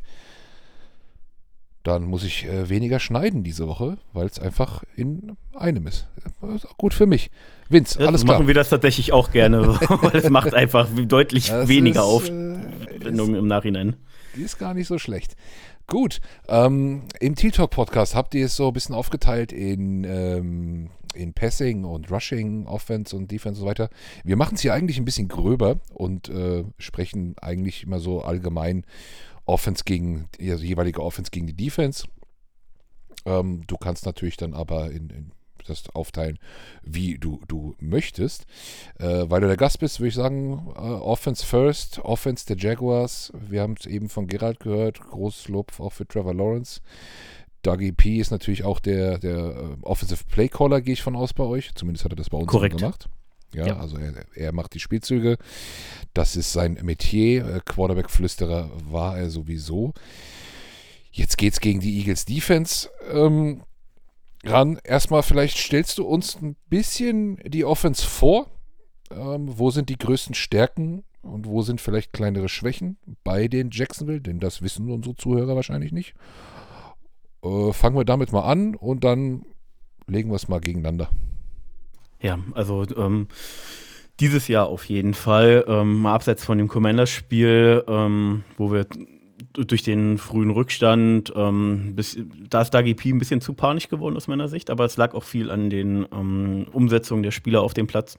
Dann muss ich äh, weniger schneiden diese Woche, weil es einfach in einem ist. ist gut für mich. Vince, ja, alles klar. Machen wir das tatsächlich auch gerne, weil es macht einfach deutlich das weniger ist, auf äh, im Nachhinein. Die ist gar nicht so schlecht. Gut, ähm, im T-Talk Podcast habt ihr es so ein bisschen aufgeteilt in, ähm, in Passing und Rushing, Offense und Defense und so weiter. Wir machen es hier eigentlich ein bisschen gröber und äh, sprechen eigentlich immer so allgemein Offense gegen, also jeweilige Offense gegen die Defense. Ähm, du kannst natürlich dann aber in, in das aufteilen, wie du, du möchtest. Äh, weil du der Gast bist, würde ich sagen, äh, Offense first, Offense der Jaguars. Wir haben es eben von Gerald gehört, großes Lob auch für Trevor Lawrence. Dougie P ist natürlich auch der, der uh, Offensive Playcaller, gehe ich von aus bei euch. Zumindest hat er das bei uns Korrekt. gemacht. Ja, ja, also er, er, macht die Spielzüge. Das ist sein Metier. Äh, Quarterback-Flüsterer war er sowieso. Jetzt geht es gegen die Eagles Defense. Ähm, ran. Erstmal, vielleicht stellst du uns ein bisschen die Offense vor. Ähm, wo sind die größten Stärken und wo sind vielleicht kleinere Schwächen bei den Jacksonville? Denn das wissen unsere Zuhörer wahrscheinlich nicht. Äh, fangen wir damit mal an und dann legen wir es mal gegeneinander. Ja, also ähm, dieses Jahr auf jeden Fall. Ähm, mal abseits von dem Commanders-Spiel, ähm, wo wir durch den frühen Rückstand, ähm, bis, da ist Dagi P ein bisschen zu panisch geworden aus meiner Sicht, aber es lag auch viel an den ähm, Umsetzungen der Spieler auf dem Platz.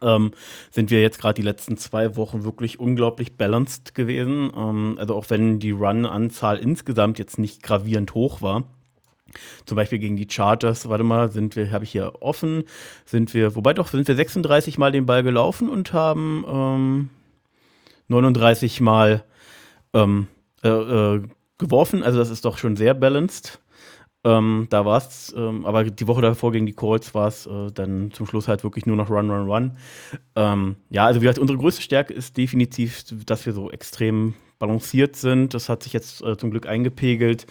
Ähm, sind wir jetzt gerade die letzten zwei Wochen wirklich unglaublich balanced gewesen. Ähm, also auch wenn die Run-Anzahl insgesamt jetzt nicht gravierend hoch war. Zum Beispiel gegen die Chargers, warte mal, sind wir, habe ich hier offen, sind wir, wobei doch, sind wir 36 Mal den Ball gelaufen und haben ähm, 39 Mal ähm, äh, äh, geworfen. Also das ist doch schon sehr balanced. Ähm, da war es, ähm, aber die Woche davor gegen die Colts war es äh, dann zum Schluss halt wirklich nur noch Run, Run, Run. Ähm, ja, also wie gesagt, unsere größte Stärke ist definitiv, dass wir so extrem balanciert sind. Das hat sich jetzt äh, zum Glück eingepegelt.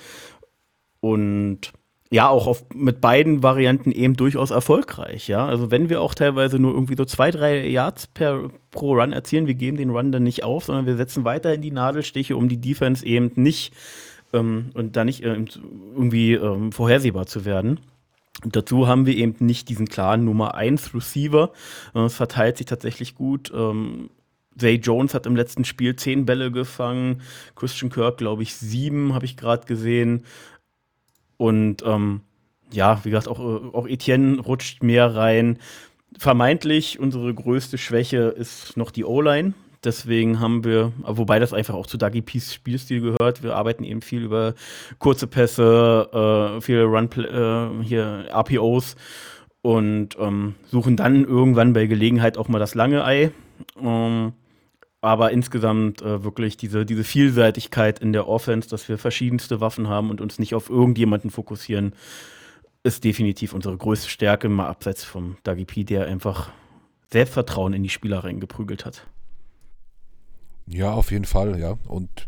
Und ja, auch auf, mit beiden Varianten eben durchaus erfolgreich, ja. Also wenn wir auch teilweise nur irgendwie so zwei, drei Yards per, pro Run erzielen, wir geben den Run dann nicht auf, sondern wir setzen weiterhin die Nadelstiche, um die Defense eben nicht ähm, und da nicht äh, irgendwie ähm, vorhersehbar zu werden. Und dazu haben wir eben nicht diesen klaren Nummer 1 Receiver. Äh, es verteilt sich tatsächlich gut. Ähm, Zay Jones hat im letzten Spiel zehn Bälle gefangen, Christian Kirk, glaube ich, sieben, habe ich gerade gesehen. Und ähm, ja, wie gesagt, auch, äh, auch Etienne rutscht mehr rein. Vermeintlich unsere größte Schwäche ist noch die O-Line. Deswegen haben wir, wobei das einfach auch zu Dougie Peace Spielstil gehört. Wir arbeiten eben viel über kurze Pässe, äh, viele Run, äh, hier RPOs und ähm, suchen dann irgendwann bei Gelegenheit auch mal das lange Ei. Ähm, aber insgesamt äh, wirklich diese, diese Vielseitigkeit in der Offense, dass wir verschiedenste Waffen haben und uns nicht auf irgendjemanden fokussieren, ist definitiv unsere größte Stärke, mal abseits vom Dougie P, der einfach Selbstvertrauen in die Spieler reingeprügelt hat. Ja, auf jeden Fall, ja. Und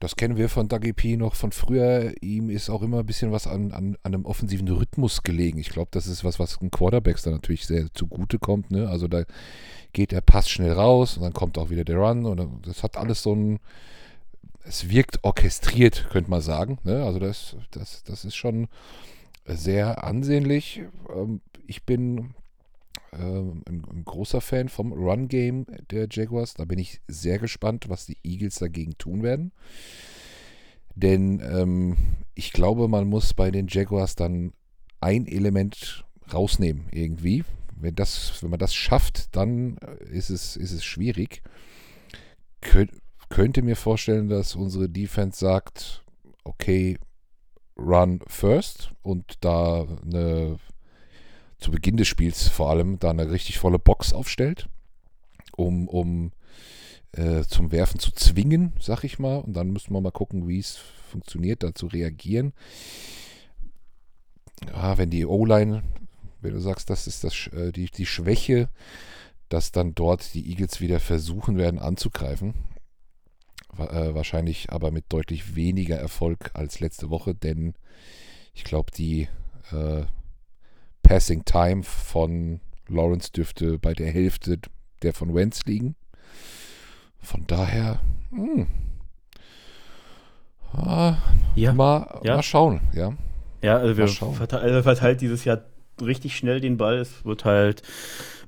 das kennen wir von Dougie P noch von früher. Ihm ist auch immer ein bisschen was an, an, an einem offensiven Rhythmus gelegen. Ich glaube, das ist was, was den Quarterbacks dann natürlich sehr zugute kommt. Ne? Also da geht der Pass schnell raus und dann kommt auch wieder der Run. Und das hat alles so ein. Es wirkt orchestriert, könnte man sagen. Ne? Also das, das, das ist schon sehr ansehnlich. Ähm, ich bin ähm, ein, ein, großer Fan vom Run-Game der Jaguars. Da bin ich sehr gespannt, was die Eagles dagegen tun werden. Denn ähm, ich glaube, man muss bei den Jaguars dann ein Element rausnehmen irgendwie. Wenn, das, wenn man das schafft, dann ist es, ist es schwierig. Könnt, könnte mir vorstellen, dass unsere Defense sagt, okay, run first und da eine zu Beginn des Spiels vor allem da eine richtig volle Box aufstellt, um, um äh, zum Werfen zu zwingen, sag ich mal. Und dann müssen wir mal gucken, wie es funktioniert, da zu reagieren. Ja, wenn die O-Line, wenn du sagst, das ist das, äh, die, die Schwäche, dass dann dort die Eagles wieder versuchen werden anzugreifen. Äh, wahrscheinlich aber mit deutlich weniger Erfolg als letzte Woche, denn ich glaube, die äh, Passing Time von Lawrence dürfte bei der Hälfte der von Wentz liegen. Von daher, hm. ah, ja. Mal, ja. mal schauen, ja. Ja, also wir verteilt, also verteilt dieses Jahr richtig schnell den Ball. Es wird halt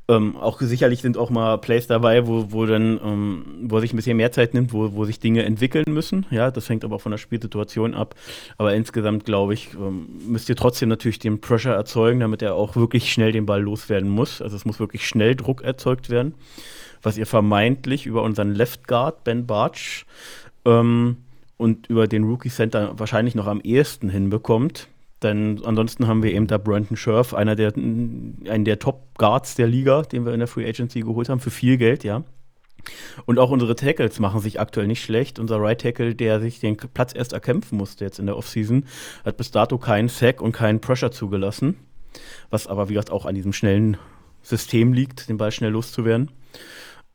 ähm, auch sicherlich sind auch mal Plays dabei, wo, wo dann, ähm, wo sich ein bisschen mehr Zeit nimmt, wo, wo sich Dinge entwickeln müssen. Ja, das hängt aber auch von der Spielsituation ab. Aber insgesamt, glaube ich, ähm, müsst ihr trotzdem natürlich den Pressure erzeugen, damit er auch wirklich schnell den Ball loswerden muss. Also es muss wirklich schnell Druck erzeugt werden. Was ihr vermeintlich über unseren Left Guard, Ben Bartsch, ähm, und über den Rookie Center wahrscheinlich noch am ehesten hinbekommt. Denn ansonsten haben wir eben da Brandon Scherf, einer der, einen der Top-Guards der Liga, den wir in der Free Agency geholt haben, für viel Geld, ja. Und auch unsere Tackles machen sich aktuell nicht schlecht. Unser Right Tackle, der sich den Platz erst erkämpfen musste jetzt in der Offseason, hat bis dato keinen Sack und keinen Pressure zugelassen. Was aber, wie gesagt, auch an diesem schnellen System liegt, den Ball schnell loszuwerden.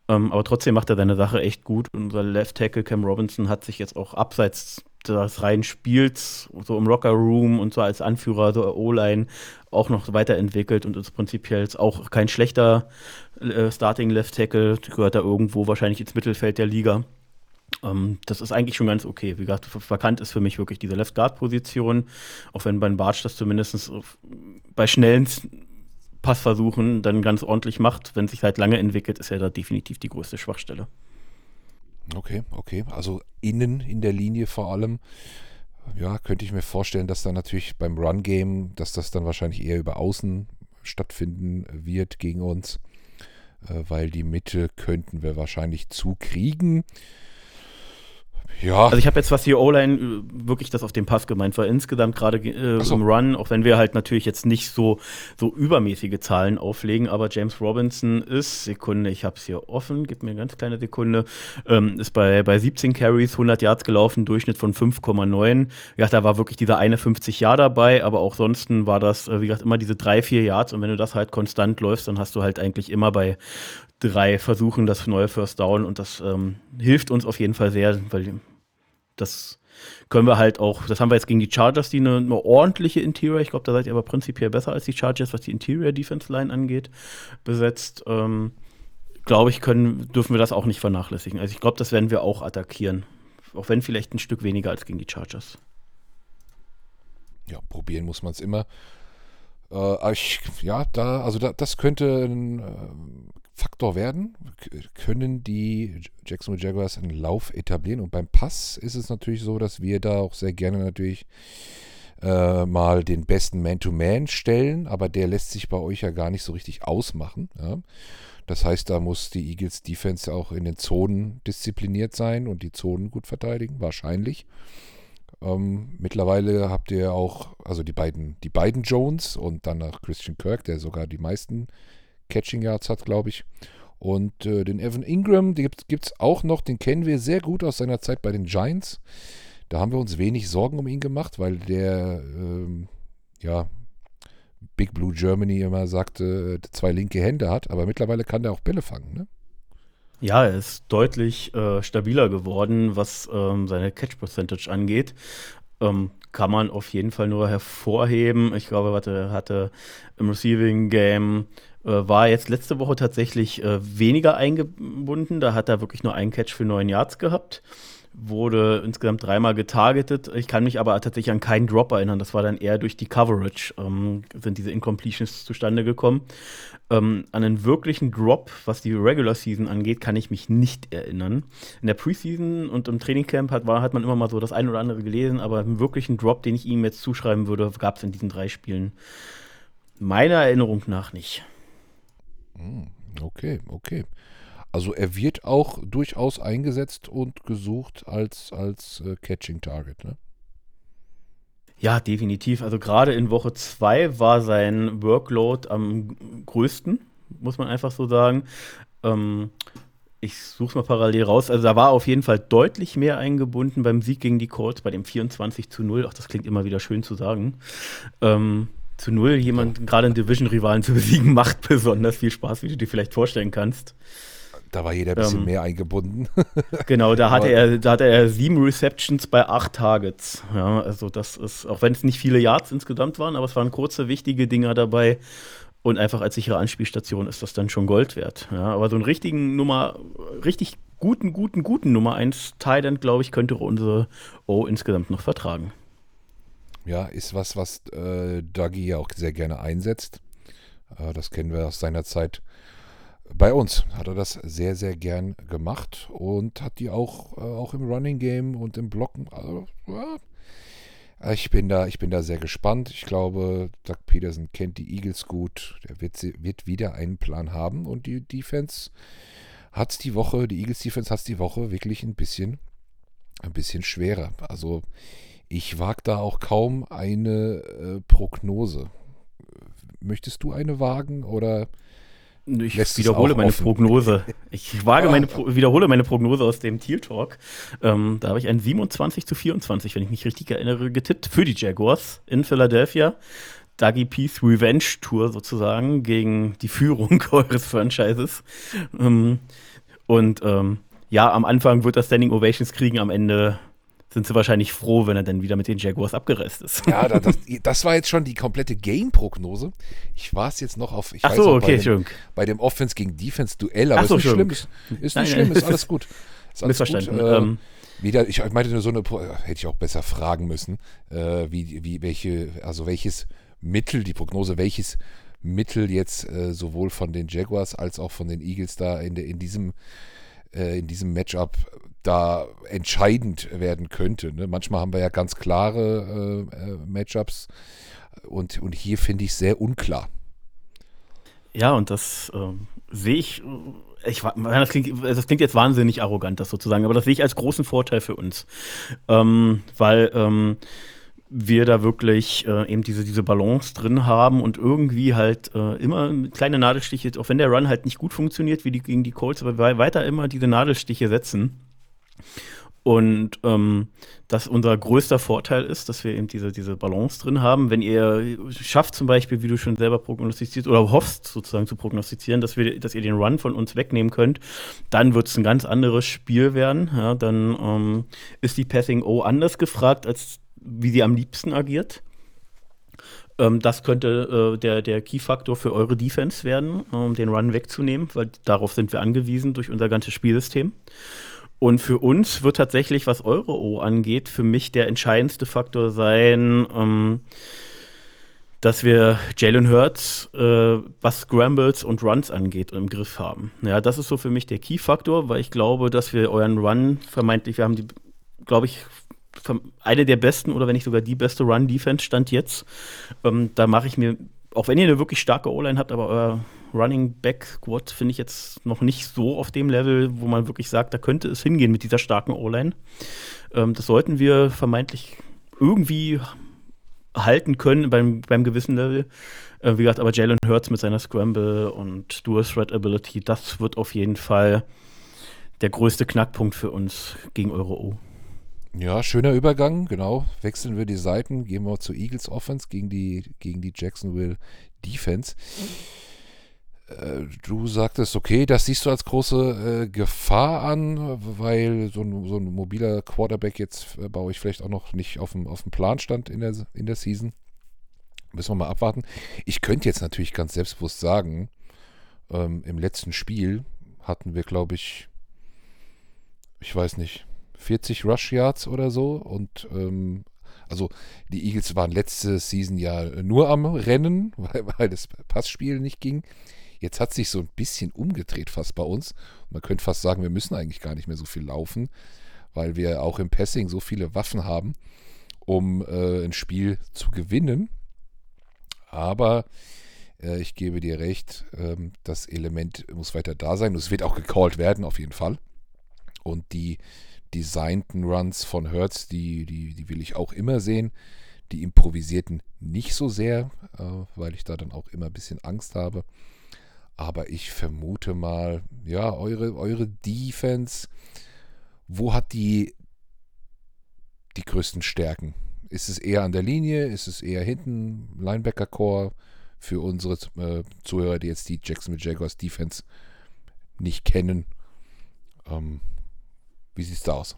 Ähm, aber trotzdem macht er seine Sache echt gut. Unser Left Tackle Cam Robinson hat sich jetzt auch abseits des reinen Spiels, so im Rocker Room und so als Anführer, so O-Line, auch noch weiterentwickelt und ist prinzipiell auch kein schlechter äh, Starting Left Tackle, gehört da irgendwo wahrscheinlich ins Mittelfeld der Liga. Ähm, das ist eigentlich schon ganz okay. Wie gesagt, verkannt ist für mich wirklich diese Left Guard Position, auch wenn beim Bartsch das zumindest bei schnellen Passversuchen dann ganz ordentlich macht. Wenn sich halt lange entwickelt, ist er da definitiv die größte Schwachstelle. Okay, okay. Also innen in der Linie vor allem. Ja, könnte ich mir vorstellen, dass dann natürlich beim Run-Game, dass das dann wahrscheinlich eher über Außen stattfinden wird gegen uns, äh, weil die Mitte könnten wir wahrscheinlich zukriegen. Ja. Also ich habe jetzt, was die O-Line äh, wirklich das auf den Pass gemeint war, insgesamt gerade äh, so. im Run, auch wenn wir halt natürlich jetzt nicht so, so übermäßige Zahlen auflegen, aber James Robinson ist, Sekunde, ich habe es hier offen, gib mir eine ganz kleine Sekunde, ähm, ist bei, bei 17 Carries, 100 Yards gelaufen, Durchschnitt von 5,9. Ja, da war wirklich dieser eine 50 Jahr dabei, aber auch sonst war das, äh, wie gesagt, immer diese drei, vier Yards und wenn du das halt konstant läufst, dann hast du halt eigentlich immer bei drei Versuchen das neue First Down und das ähm, hilft uns auf jeden Fall sehr, weil das können wir halt auch, das haben wir jetzt gegen die Chargers, die eine, eine ordentliche Interior, ich glaube, da seid ihr aber prinzipiell besser als die Chargers, was die Interior Defense Line angeht, besetzt. Ähm, glaube ich, können, dürfen wir das auch nicht vernachlässigen. Also ich glaube, das werden wir auch attackieren. Auch wenn vielleicht ein Stück weniger als gegen die Chargers. Ja, probieren muss man es immer. Äh, ich, ja, da, also da, das könnte ein äh, Faktor werden. Können die Jacksonville Jaguars einen Lauf etablieren? Und beim Pass ist es natürlich so, dass wir da auch sehr gerne natürlich äh, mal den besten Man-to-Man stellen, aber der lässt sich bei euch ja gar nicht so richtig ausmachen. Ja. Das heißt, da muss die Eagles Defense auch in den Zonen diszipliniert sein und die Zonen gut verteidigen, wahrscheinlich. Ähm, mittlerweile habt ihr auch, also die beiden, die beiden Jones und dann nach Christian Kirk, der sogar die meisten Catching Yards hat, glaube ich. Und äh, den Evan Ingram, den gibt es auch noch, den kennen wir sehr gut aus seiner Zeit bei den Giants. Da haben wir uns wenig Sorgen um ihn gemacht, weil der, ähm, ja, Big Blue Germany immer sagte, äh, zwei linke Hände hat, aber mittlerweile kann der auch Bälle fangen, ne? Ja, er ist deutlich äh, stabiler geworden, was ähm, seine Catch Percentage angeht. Ähm, kann man auf jeden Fall nur hervorheben. Ich glaube, er hatte im Receiving Game war jetzt letzte Woche tatsächlich äh, weniger eingebunden. Da hat er wirklich nur einen Catch für neun Yards gehabt wurde insgesamt dreimal getargetet. Ich kann mich aber tatsächlich an keinen Drop erinnern. Das war dann eher durch die Coverage, ähm, sind diese Incompletions zustande gekommen. Ähm, an einen wirklichen Drop, was die Regular Season angeht, kann ich mich nicht erinnern. In der Preseason und im Trainingcamp hat, hat man immer mal so das ein oder andere gelesen, aber einen wirklichen Drop, den ich ihm jetzt zuschreiben würde, gab es in diesen drei Spielen meiner Erinnerung nach nicht. Hm, okay, okay. Also er wird auch durchaus eingesetzt und gesucht als, als äh, Catching Target, ne? Ja, definitiv. Also gerade in Woche 2 war sein Workload am größten, muss man einfach so sagen. Ähm, ich suche es mal parallel raus. Also da war auf jeden Fall deutlich mehr eingebunden beim Sieg gegen die Colts, bei dem 24 zu 0. Ach, das klingt immer wieder schön zu sagen. Ähm, zu 0 jemanden, gerade einen Division-Rivalen zu besiegen, macht besonders viel Spaß, wie du dir vielleicht vorstellen kannst. Da war jeder ein bisschen ähm, mehr eingebunden. genau, da hatte, er, da hatte er sieben Receptions bei acht Targets. Ja, also das ist, auch wenn es nicht viele Yards insgesamt waren, aber es waren kurze, wichtige Dinger dabei. Und einfach als sichere Anspielstation ist das dann schon Gold wert. Ja, aber so einen richtigen Nummer, richtig guten, guten, guten Nummer 1 Titan, glaube ich, könnte unsere O insgesamt noch vertragen. Ja, ist was, was äh, Dougie ja auch sehr gerne einsetzt. Äh, das kennen wir aus seiner Zeit bei uns hat er das sehr, sehr gern gemacht und hat die auch, äh, auch im Running Game und im Blocken. Also, ja, ich bin da, ich bin da sehr gespannt. Ich glaube, Doug Peterson kennt die Eagles gut. Der wird, wird wieder einen Plan haben und die Defense hat es die Woche, die Eagles Defense hat es die Woche wirklich ein bisschen, ein bisschen schwerer. Also ich wage da auch kaum eine äh, Prognose. Möchtest du eine wagen oder ich wiederhole meine offen. Prognose. Ich wage meine Pro wiederhole meine Prognose aus dem Teal Talk. Ähm, da habe ich ein 27 zu 24, wenn ich mich richtig erinnere, getippt für die Jaguars in Philadelphia. Dougie Peace Revenge Tour sozusagen gegen die Führung eures Franchises. Ähm, und ähm, ja, am Anfang wird er Standing Ovations kriegen, am Ende sind sie wahrscheinlich froh, wenn er dann wieder mit den Jaguars abgereist ist. Ja, das, das war jetzt schon die komplette Game-Prognose. Ich war es jetzt noch auf, ich Ach so, okay, bei, dem, bei dem Offense gegen Defense-Duell, aber so, ist nicht schlimm. Ist, ist nicht schlimm, ist alles gut. Ist alles Missverstanden. Gut. Ähm, wieder, ich meinte nur so eine, hätte ich auch besser fragen müssen, äh, wie, wie, welche, also welches Mittel, die Prognose, welches Mittel jetzt äh, sowohl von den Jaguars als auch von den Eagles da in, de, in diesem äh, in diesem Matchup da entscheidend werden könnte. Ne? Manchmal haben wir ja ganz klare äh, äh Matchups und, und hier finde ich sehr unklar. Ja, und das äh, sehe ich, ich das klingt, das klingt jetzt wahnsinnig arrogant, das sozusagen, aber das sehe ich als großen Vorteil für uns. Ähm, weil ähm, wir da wirklich äh, eben diese, diese Balance drin haben und irgendwie halt äh, immer kleine Nadelstiche, auch wenn der Run halt nicht gut funktioniert wie die, gegen die Colts, aber weiter immer diese Nadelstiche setzen. Und ähm, dass unser größter Vorteil ist, dass wir eben diese, diese Balance drin haben. Wenn ihr schafft, zum Beispiel, wie du schon selber prognostizierst, oder hoffst sozusagen zu prognostizieren, dass, wir, dass ihr den Run von uns wegnehmen könnt, dann wird es ein ganz anderes Spiel werden. Ja, dann ähm, ist die Passing O anders gefragt als wie sie am liebsten agiert. Ähm, das könnte äh, der, der Key-Faktor für eure Defense werden, um den Run wegzunehmen, weil darauf sind wir angewiesen durch unser ganzes Spielsystem. Und für uns wird tatsächlich, was eure O angeht, für mich der entscheidendste Faktor sein, ähm, dass wir Jalen Hurts, äh, was Scrambles und Runs angeht, im Griff haben. Ja, das ist so für mich der Key-Faktor, weil ich glaube, dass wir euren Run vermeintlich, wir haben die, glaube ich, eine der besten oder wenn nicht sogar die beste Run-Defense stand jetzt. Ähm, da mache ich mir, auch wenn ihr eine wirklich starke O-Line habt, aber euer Running Back Squad finde ich jetzt noch nicht so auf dem Level, wo man wirklich sagt, da könnte es hingehen mit dieser starken O-Line. Ähm, das sollten wir vermeintlich irgendwie halten können beim, beim gewissen Level. Äh, wie gesagt, aber Jalen Hurts mit seiner Scramble und Dual Threat Ability, das wird auf jeden Fall der größte Knackpunkt für uns gegen Euro O. Ja, schöner Übergang, genau. Wechseln wir die Seiten, gehen wir zu Eagles Offense gegen die, gegen die Jacksonville Defense. Äh, du sagtest, okay, das siehst du als große äh, Gefahr an, weil so ein, so ein mobiler Quarterback jetzt äh, bei euch vielleicht auch noch nicht auf dem, auf dem Plan stand in der, in der Season. Müssen wir mal abwarten. Ich könnte jetzt natürlich ganz selbstbewusst sagen, ähm, im letzten Spiel hatten wir, glaube ich, ich weiß nicht, 40 Rush Yards oder so. Und ähm, also die Eagles waren letzte Season ja nur am Rennen, weil, weil das Passspiel nicht ging. Jetzt hat sich so ein bisschen umgedreht fast bei uns. Man könnte fast sagen, wir müssen eigentlich gar nicht mehr so viel laufen, weil wir auch im Passing so viele Waffen haben, um äh, ein Spiel zu gewinnen. Aber äh, ich gebe dir recht, ähm, das Element muss weiter da sein. Es wird auch gecallt werden, auf jeden Fall. Und die designten Runs von Hertz, die, die, die will ich auch immer sehen. Die improvisierten nicht so sehr, äh, weil ich da dann auch immer ein bisschen Angst habe. Aber ich vermute mal, ja, eure, eure Defense, wo hat die die größten Stärken? Ist es eher an der Linie? Ist es eher hinten? Linebacker-Core für unsere äh, Zuhörer, die jetzt die Jacksonville Jaguars Defense nicht kennen. Ähm, wie sieht es da aus?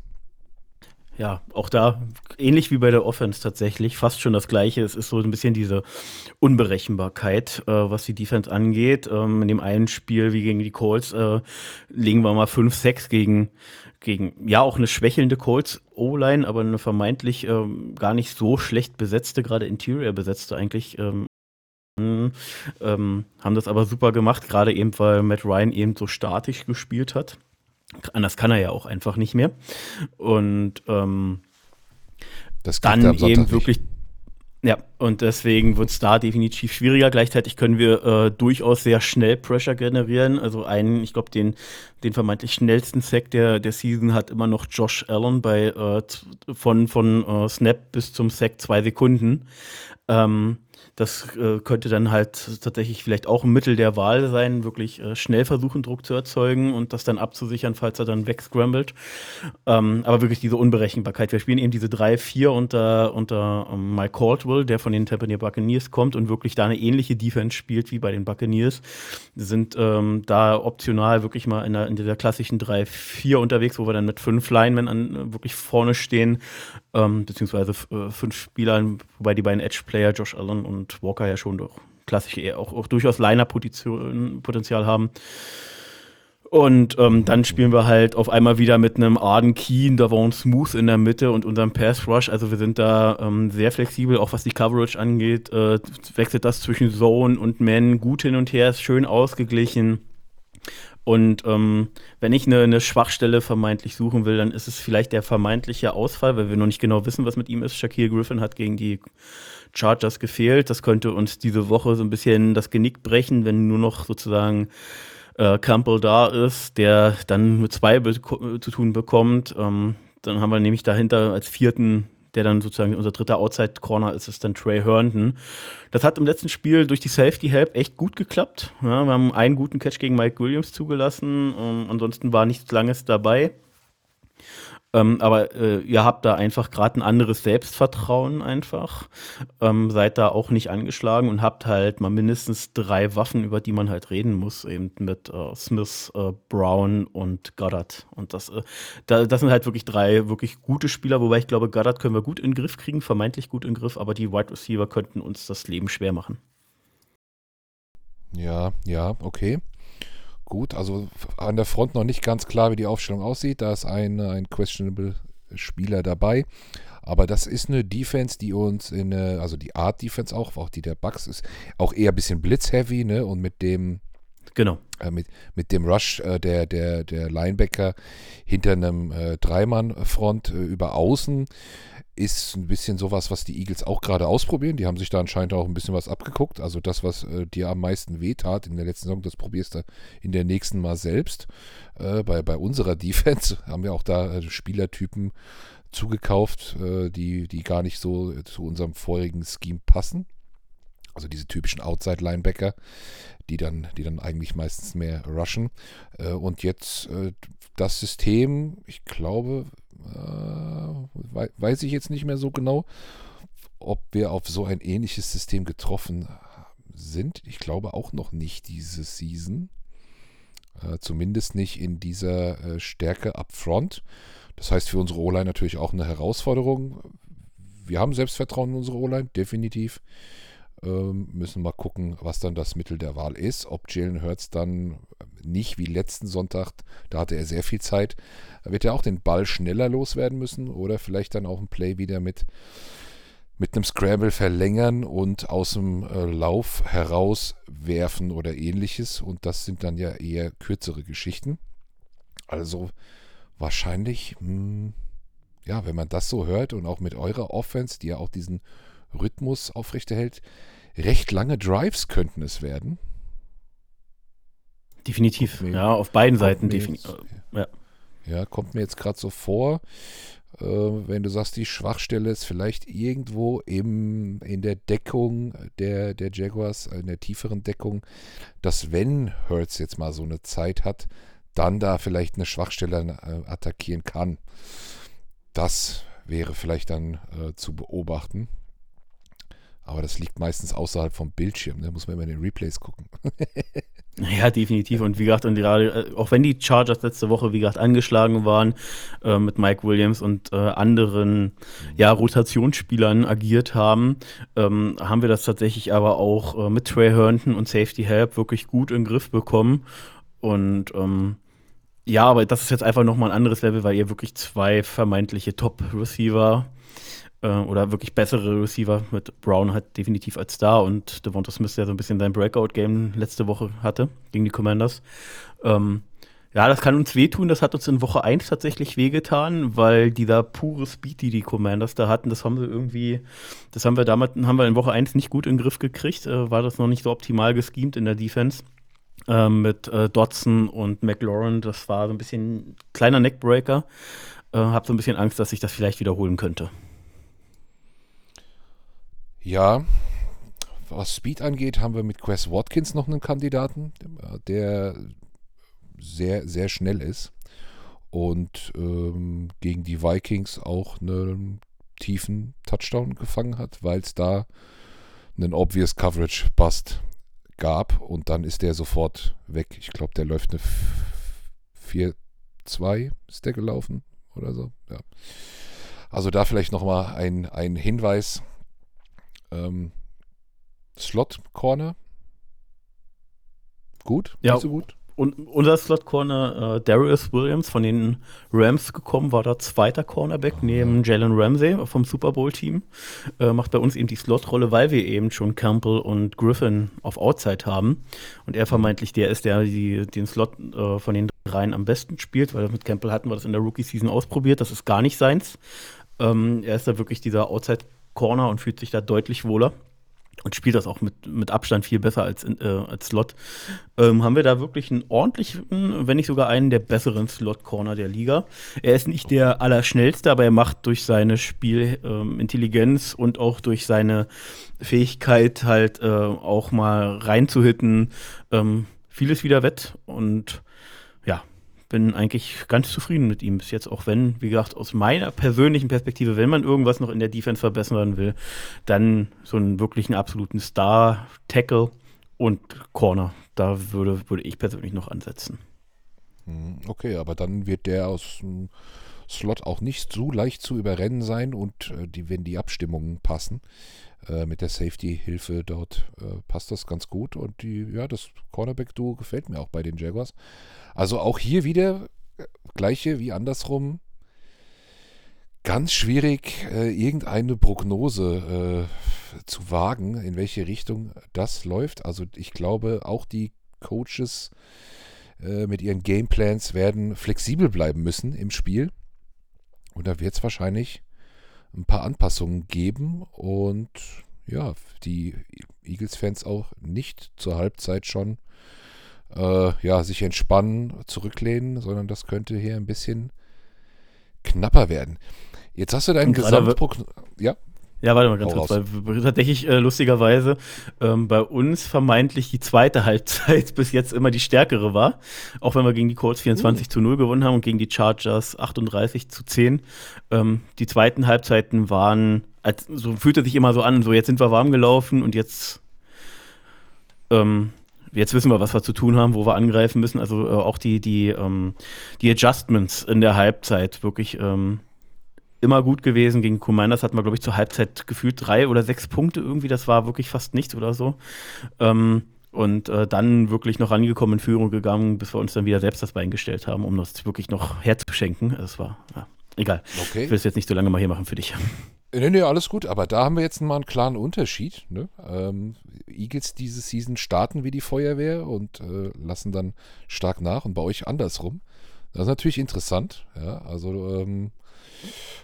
Ja, auch da ähnlich wie bei der Offense tatsächlich, fast schon das Gleiche. Es ist so ein bisschen diese Unberechenbarkeit, äh, was die Defense angeht. Ähm, in dem einen Spiel wie gegen die Colts äh, legen wir mal 5-6 gegen, gegen, ja, auch eine schwächelnde Colts O-Line, aber eine vermeintlich ähm, gar nicht so schlecht besetzte, gerade Interior besetzte eigentlich. Ähm, ähm, haben das aber super gemacht, gerade eben, weil Matt Ryan eben so statisch gespielt hat. Anders kann er ja auch einfach nicht mehr. Und ähm, dann eben wirklich. Ja, und deswegen wird es da definitiv schwieriger. Gleichzeitig können wir äh, durchaus sehr schnell Pressure generieren. Also einen, ich glaube, den, den vermeintlich schnellsten Sack der, der Season hat immer noch Josh Allen bei äh, von, von äh, Snap bis zum Sack zwei Sekunden. Ähm, das äh, könnte dann halt tatsächlich vielleicht auch ein Mittel der Wahl sein, wirklich äh, schnell versuchen, Druck zu erzeugen und das dann abzusichern, falls er dann wegscrambled. Ähm, aber wirklich diese Unberechenbarkeit. Wir spielen eben diese 3-4 unter, unter ähm, Mike Caldwell, der von den Tampa Bay Buccaneers kommt und wirklich da eine ähnliche Defense spielt wie bei den Buccaneers. Sind ähm, da optional wirklich mal in, der, in dieser klassischen 3-4 unterwegs, wo wir dann mit fünf Linemen an, wirklich vorne stehen, ähm, beziehungsweise äh, fünf Spielern, wobei die beiden Edge-Player, Josh Allen und Walker ja schon doch klassisch auch, auch durchaus Liner-Potenzial haben. Und ähm, dann spielen wir halt auf einmal wieder mit einem Arden Keen, Davon Smooth in der Mitte und unserem Pass Rush. Also wir sind da ähm, sehr flexibel, auch was die Coverage angeht. Äh, wechselt das zwischen Zone und Man gut hin und her, ist schön ausgeglichen. Und ähm, wenn ich eine, eine, Schwachstelle vermeintlich suchen will, dann ist es vielleicht der vermeintliche Ausfall, weil wir noch nicht genau wissen, was mit ihm ist. Shaquille Griffin hat gegen die Chargers gefehlt. Das könnte uns diese Woche so ein bisschen das Genick brechen, wenn nur noch sozusagen äh, Campbell da ist, der dann mit zwei zu tun bekommt. Ähm, dann haben wir nämlich dahinter als vierten der dann sozusagen unser dritter Outside-Corner ist, ist dann Trey Herndon. Das hat im letzten Spiel durch die Safety-Help echt gut geklappt. Ja, wir haben einen guten Catch gegen Mike Williams zugelassen. Ähm, ansonsten war nichts Langes dabei. Ähm, aber äh, ihr habt da einfach gerade ein anderes Selbstvertrauen einfach. Ähm, seid da auch nicht angeschlagen und habt halt mal mindestens drei Waffen, über die man halt reden muss, eben mit äh, Smith, äh, Brown und Goddard. Und das, äh, da, das sind halt wirklich drei wirklich gute Spieler, wobei ich glaube, Goddard können wir gut in den Griff kriegen, vermeintlich gut in den Griff, aber die Wide Receiver könnten uns das Leben schwer machen. Ja, ja, okay. Gut, also an der Front noch nicht ganz klar, wie die Aufstellung aussieht. Da ist ein, ein questionable Spieler dabei. Aber das ist eine Defense, die uns in, also die Art Defense auch, auch die der Bucks ist, auch eher ein bisschen blitzheavy, ne? Und mit dem Genau. Äh, mit, mit dem Rush äh, der, der, der Linebacker hinter einem äh, Dreimann-Front äh, über außen ist ein bisschen sowas, was die Eagles auch gerade ausprobieren. Die haben sich da anscheinend auch ein bisschen was abgeguckt. Also das, was äh, dir am meisten wehtat in der letzten Saison, das probierst du in der nächsten Mal selbst. Äh, bei, bei unserer Defense haben wir auch da äh, Spielertypen zugekauft, die, die gar nicht so zu unserem vorigen Scheme passen. Also diese typischen Outside-Linebacker, die dann, die dann eigentlich meistens mehr rushen. Äh, und jetzt äh, das System, ich glaube, äh, weiß ich jetzt nicht mehr so genau, ob wir auf so ein ähnliches System getroffen sind. Ich glaube auch noch nicht diese Season. Zumindest nicht in dieser Stärke up front. Das heißt für unsere O-Line natürlich auch eine Herausforderung. Wir haben Selbstvertrauen in unsere O-Line, definitiv. Ähm, müssen mal gucken, was dann das Mittel der Wahl ist. Ob Jalen Hurts dann nicht wie letzten Sonntag, da hatte er sehr viel Zeit, wird er auch den Ball schneller loswerden müssen oder vielleicht dann auch ein Play wieder mit, mit einem Scramble verlängern und aus dem äh, Lauf herauswerfen oder ähnliches. Und das sind dann ja eher kürzere Geschichten. Also wahrscheinlich, mh, hm, ja, wenn man das so hört und auch mit eurer Offense, die ja auch diesen Rhythmus aufrechterhält, recht lange Drives könnten es werden. Definitiv, mir, ja, auf beiden Seiten definitiv. Ja. ja, kommt mir jetzt gerade so vor, äh, wenn du sagst, die Schwachstelle ist vielleicht irgendwo im, in der Deckung der, der Jaguars, in der tieferen Deckung, dass wenn Hertz jetzt mal so eine Zeit hat, dann da vielleicht eine Schwachstelle äh, attackieren kann. Das wäre vielleicht dann äh, zu beobachten. Aber das liegt meistens außerhalb vom Bildschirm. Da ne? muss man immer in den Replays gucken. ja, definitiv. Und wie gesagt, und gerade, äh, auch wenn die Chargers letzte Woche, wie gesagt, angeschlagen waren, äh, mit Mike Williams und äh, anderen ja, Rotationsspielern agiert haben, ähm, haben wir das tatsächlich aber auch äh, mit Trey Herndon und Safety Help wirklich gut in den Griff bekommen. Und ähm, ja, aber das ist jetzt einfach nochmal ein anderes Level, weil ihr wirklich zwei vermeintliche Top-Receiver äh, oder wirklich bessere Receiver mit Brown halt definitiv als Star und Devonta Smith, der so ein bisschen sein Breakout-Game letzte Woche hatte gegen die Commanders. Ähm, ja, das kann uns wehtun. Das hat uns in Woche 1 tatsächlich wehgetan, weil dieser pure Speed, die die Commanders da hatten, das haben wir irgendwie, das haben wir damals, haben wir in Woche 1 nicht gut in den Griff gekriegt. Äh, war das noch nicht so optimal geschemt in der Defense. Äh, mit äh, Dodson und McLaurin. Das war so ein bisschen kleiner Neckbreaker. Äh, hab so ein bisschen Angst, dass sich das vielleicht wiederholen könnte. Ja, was Speed angeht, haben wir mit Quest Watkins noch einen Kandidaten, der sehr, sehr schnell ist und ähm, gegen die Vikings auch einen tiefen Touchdown gefangen hat, weil es da einen obvious Coverage Bust gab und dann ist der sofort weg. Ich glaube, der läuft eine 4-2 ist der gelaufen oder so. Ja. Also da vielleicht nochmal ein, ein Hinweis ähm, Slot Corner. Gut? Ja. Nicht so gut? Und unser Slot Corner, äh, Darius Williams von den Rams gekommen, war da zweiter Cornerback oh, neben ja. Jalen Ramsey vom Super Bowl Team. Äh, macht bei uns eben die Slot-Rolle, weil wir eben schon Campbell und Griffin auf Outside haben. Und er vermeintlich der ist, der die, den Slot äh, von den dreien am besten spielt, weil mit Campbell hatten wir das in der Rookie-Season ausprobiert. Das ist gar nicht seins. Ähm, er ist da wirklich dieser Outside Corner und fühlt sich da deutlich wohler und spielt das auch mit, mit Abstand viel besser als, äh, als Slot. Ähm, haben wir da wirklich einen ordentlichen, wenn nicht sogar einen der besseren Slot-Corner der Liga. Er ist nicht der allerschnellste, aber er macht durch seine Spielintelligenz ähm, und auch durch seine Fähigkeit halt äh, auch mal reinzuhitten ähm, vieles wieder wett und bin eigentlich ganz zufrieden mit ihm bis jetzt, auch wenn, wie gesagt, aus meiner persönlichen Perspektive, wenn man irgendwas noch in der Defense verbessern will, dann so einen wirklichen absoluten Star-Tackle und Corner. Da würde, würde ich persönlich noch ansetzen. Hm, okay, aber dann wird der aus dem Slot auch nicht so leicht zu überrennen sein und äh, die, wenn die Abstimmungen passen, äh, mit der Safety-Hilfe dort äh, passt das ganz gut und die, ja, das Cornerback-Duo gefällt mir auch bei den Jaguars. Also auch hier wieder äh, gleiche wie andersrum. Ganz schwierig, äh, irgendeine Prognose zu wagen, in welche Richtung das läuft. Also ich glaube, auch die Coaches mit ihren Gameplans werden flexibel bleiben müssen im Spiel. Und da wird es wahrscheinlich ein paar Anpassungen geben und ja, die Eagles-Fans auch nicht zur Halbzeit schon äh, ja, sich entspannen, zurücklehnen, sondern das könnte hier ein bisschen knapper werden. Jetzt hast du deinen Gesamtprognose. Ja? Ja, warte mal ganz kurz, weil tatsächlich äh, lustigerweise ähm, bei uns vermeintlich die zweite Halbzeit bis jetzt immer die stärkere war. Auch wenn wir gegen die Colts 24 uh. zu 0 gewonnen haben und gegen die Chargers 38 zu 10. Ähm, die zweiten Halbzeiten waren, als, so fühlte sich immer so an, so jetzt sind wir warm gelaufen und jetzt, ähm, jetzt wissen wir, was wir zu tun haben, wo wir angreifen müssen. Also äh, auch die, die, ähm, die Adjustments in der Halbzeit wirklich ähm, immer gut gewesen. Gegen Commanders hatten wir, glaube ich, zur Halbzeit gefühlt drei oder sechs Punkte irgendwie. Das war wirklich fast nichts oder so. Ähm, und äh, dann wirklich noch angekommen in Führung gegangen, bis wir uns dann wieder selbst das Bein gestellt haben, um das wirklich noch herzuschenken. Das war, ja, egal. Okay. Ich will es jetzt nicht so lange mal hier machen für dich. Nee, nee, alles gut, aber da haben wir jetzt mal einen klaren Unterschied. Ne? Ähm, Eagles diese Season starten wie die Feuerwehr und äh, lassen dann stark nach und bei euch andersrum. Das ist natürlich interessant. Ja, also ähm,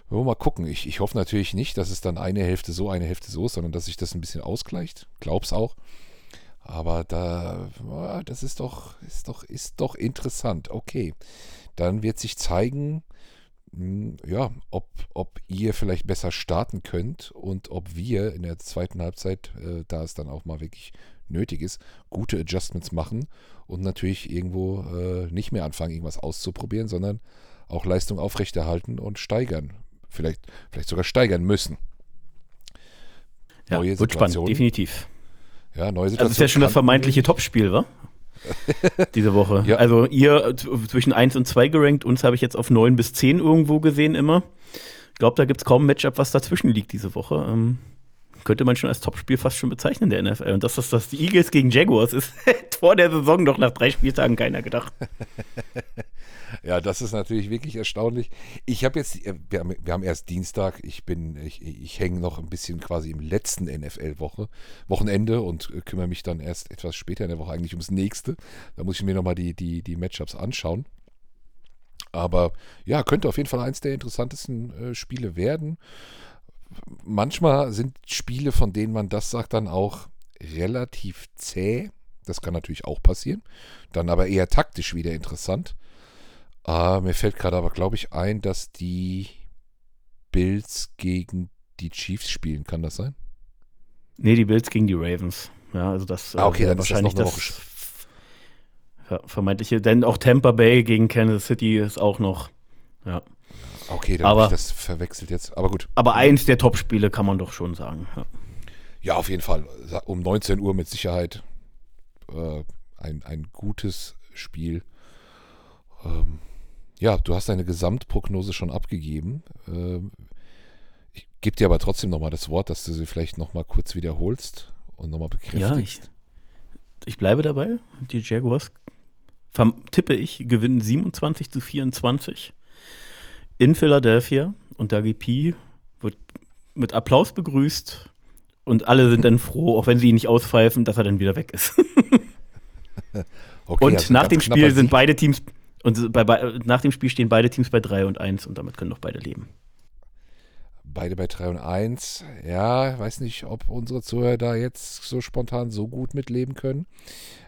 wir mal gucken. Ich, ich hoffe natürlich nicht, dass es dann eine Hälfte so, eine Hälfte so ist, sondern dass sich das ein bisschen ausgleicht. Glaub's auch. Aber da, das ist doch, ist doch, ist doch interessant. Okay. Dann wird sich zeigen, hm, ja, ob, ob ihr vielleicht besser starten könnt und ob wir in der zweiten Halbzeit, äh, da es dann auch mal wirklich nötig ist, gute Adjustments machen und natürlich irgendwo äh, nicht mehr anfangen, irgendwas auszuprobieren, sondern auch Leistung aufrechterhalten und steigern. Vielleicht, vielleicht sogar steigern müssen. Ja, neue wird spannend, definitiv. Ja, neue Situation. Also das ist ja schon das vermeintliche Topspiel, wa? Diese Woche. Ja. Also ihr zwischen 1 und 2 gerankt, uns habe ich jetzt auf 9 bis 10 irgendwo gesehen immer. Ich glaube, da gibt es kaum ein Matchup, was dazwischen liegt diese Woche. Ähm, könnte man schon als Topspiel fast schon bezeichnen, der NFL. Und dass das, das die Eagles gegen Jaguars ist, vor der Saison doch nach drei Spieltagen keiner gedacht. Ja, das ist natürlich wirklich erstaunlich. Ich habe jetzt, äh, wir haben, wir haben, erst Dienstag, ich bin, ich, ich hänge noch ein bisschen quasi im letzten NFL-Woche, Wochenende und äh, kümmere mich dann erst etwas später in der Woche eigentlich ums nächste. Da muss ich mir nochmal die, die, die Matchups anschauen. Aber ja, könnte auf jeden Fall eins der interessantesten äh, Spiele werden. Manchmal sind Spiele, von denen man das sagt, dann auch relativ zäh. Das kann natürlich auch passieren. Dann aber eher taktisch wieder interessant. Ah, mir fällt gerade aber, glaube ich, ein, dass die Bills gegen die Chiefs spielen. Kann das sein? Nee, die Bills gegen die Ravens. Ja, also das ah, okay, äh, dann wahrscheinlich ist das, das ja, vermeintliche, denn auch Tampa Bay gegen Kansas City ist auch noch. Ja. Okay, dann habe ich das verwechselt jetzt. Aber gut. Aber eins der Top-Spiele kann man doch schon sagen. Ja. ja, auf jeden Fall. Um 19 Uhr mit Sicherheit äh, ein, ein gutes Spiel. Ähm, ja, du hast deine Gesamtprognose schon abgegeben. Ähm, ich gebe dir aber trotzdem nochmal das Wort, dass du sie vielleicht nochmal kurz wiederholst und nochmal bekräftigst. Ja, ich, ich bleibe dabei. Die Jaguars, tippe ich, gewinnen 27 zu 24 in Philadelphia und Dagi P wird mit Applaus begrüßt und alle sind dann froh, auch wenn sie ihn nicht auspfeifen, dass er dann wieder weg ist. okay, und also nach dem Spiel sind beide Teams und bei, bei, nach dem Spiel stehen beide Teams bei 3 und 1 und damit können doch beide leben. Beide bei 3 und 1. Ja, weiß nicht, ob unsere Zuhörer da jetzt so spontan so gut mitleben können.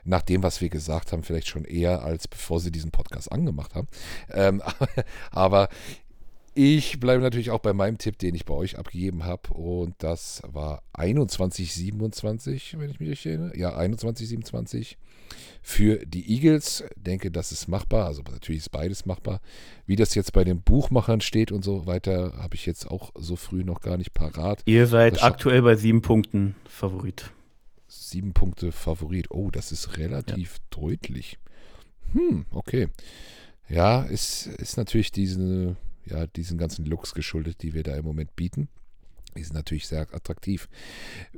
Nach dem, was wir gesagt haben, vielleicht schon eher, als bevor sie diesen Podcast angemacht haben. Ähm, aber ich bleibe natürlich auch bei meinem Tipp, den ich bei euch abgegeben habe. Und das war 21-27, wenn ich mich richtig erinnere. Ja, 21-27 für die Eagles. Denke, das ist machbar. Also natürlich ist beides machbar. Wie das jetzt bei den Buchmachern steht und so weiter, habe ich jetzt auch so früh noch gar nicht parat. Ihr seid aktuell bei sieben Punkten Favorit. Sieben Punkte Favorit. Oh, das ist relativ ja. deutlich. Hm, okay. Ja, ist, ist natürlich diese, ja, diesen ganzen Looks geschuldet, die wir da im Moment bieten. Die sind natürlich sehr attraktiv.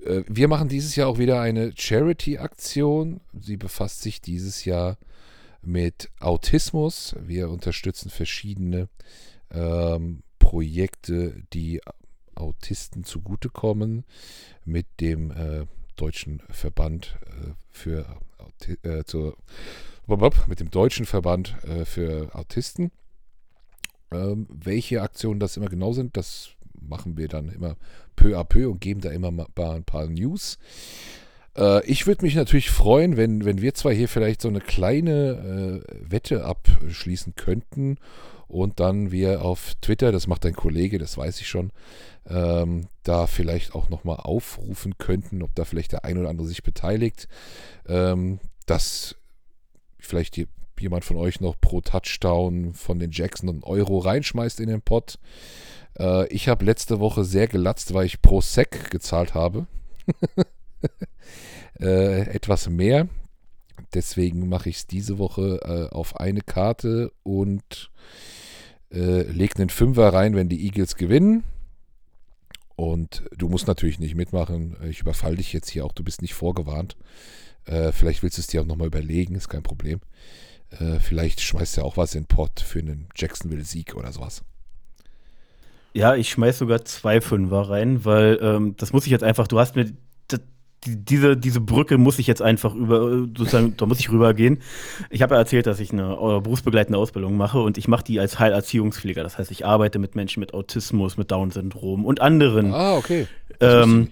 Äh, wir machen dieses Jahr auch wieder eine Charity-Aktion. Sie befasst sich dieses Jahr mit Autismus. Wir unterstützen verschiedene ähm, Projekte, die Autisten zugutekommen, mit dem äh, Deutschen Verband äh, für äh, zur, mit dem Deutschen Verband äh, für Autisten. Ähm, welche Aktionen das immer genau sind, das machen wir dann immer peu à peu und geben da immer mal ein paar News. Äh, ich würde mich natürlich freuen, wenn, wenn wir zwei hier vielleicht so eine kleine äh, Wette abschließen könnten und dann wir auf Twitter, das macht dein Kollege, das weiß ich schon, ähm, da vielleicht auch nochmal aufrufen könnten, ob da vielleicht der ein oder andere sich beteiligt, ähm, dass vielleicht die, jemand von euch noch pro Touchdown von den Jackson einen Euro reinschmeißt in den Pot. Äh, ich habe letzte Woche sehr gelatzt, weil ich pro Sec gezahlt habe. äh, etwas mehr. Deswegen mache ich es diese Woche äh, auf eine Karte und äh, lege einen Fünfer rein, wenn die Eagles gewinnen. Und du musst natürlich nicht mitmachen. Ich überfall dich jetzt hier auch, du bist nicht vorgewarnt. Äh, vielleicht willst du es dir auch nochmal überlegen, ist kein Problem. Äh, vielleicht schmeißt du ja auch was in den Pot für einen Jacksonville-Sieg oder sowas. Ja, ich schmeiß sogar zwei Fünfer rein, weil ähm, das muss ich jetzt einfach, du hast mir diese, diese Brücke muss ich jetzt einfach über, sozusagen, da muss ich rübergehen. Ich habe ja erzählt, dass ich eine äh, berufsbegleitende Ausbildung mache und ich mache die als Heilerziehungspfleger. Das heißt, ich arbeite mit Menschen mit Autismus, mit Down-Syndrom und anderen ah, okay. ähm,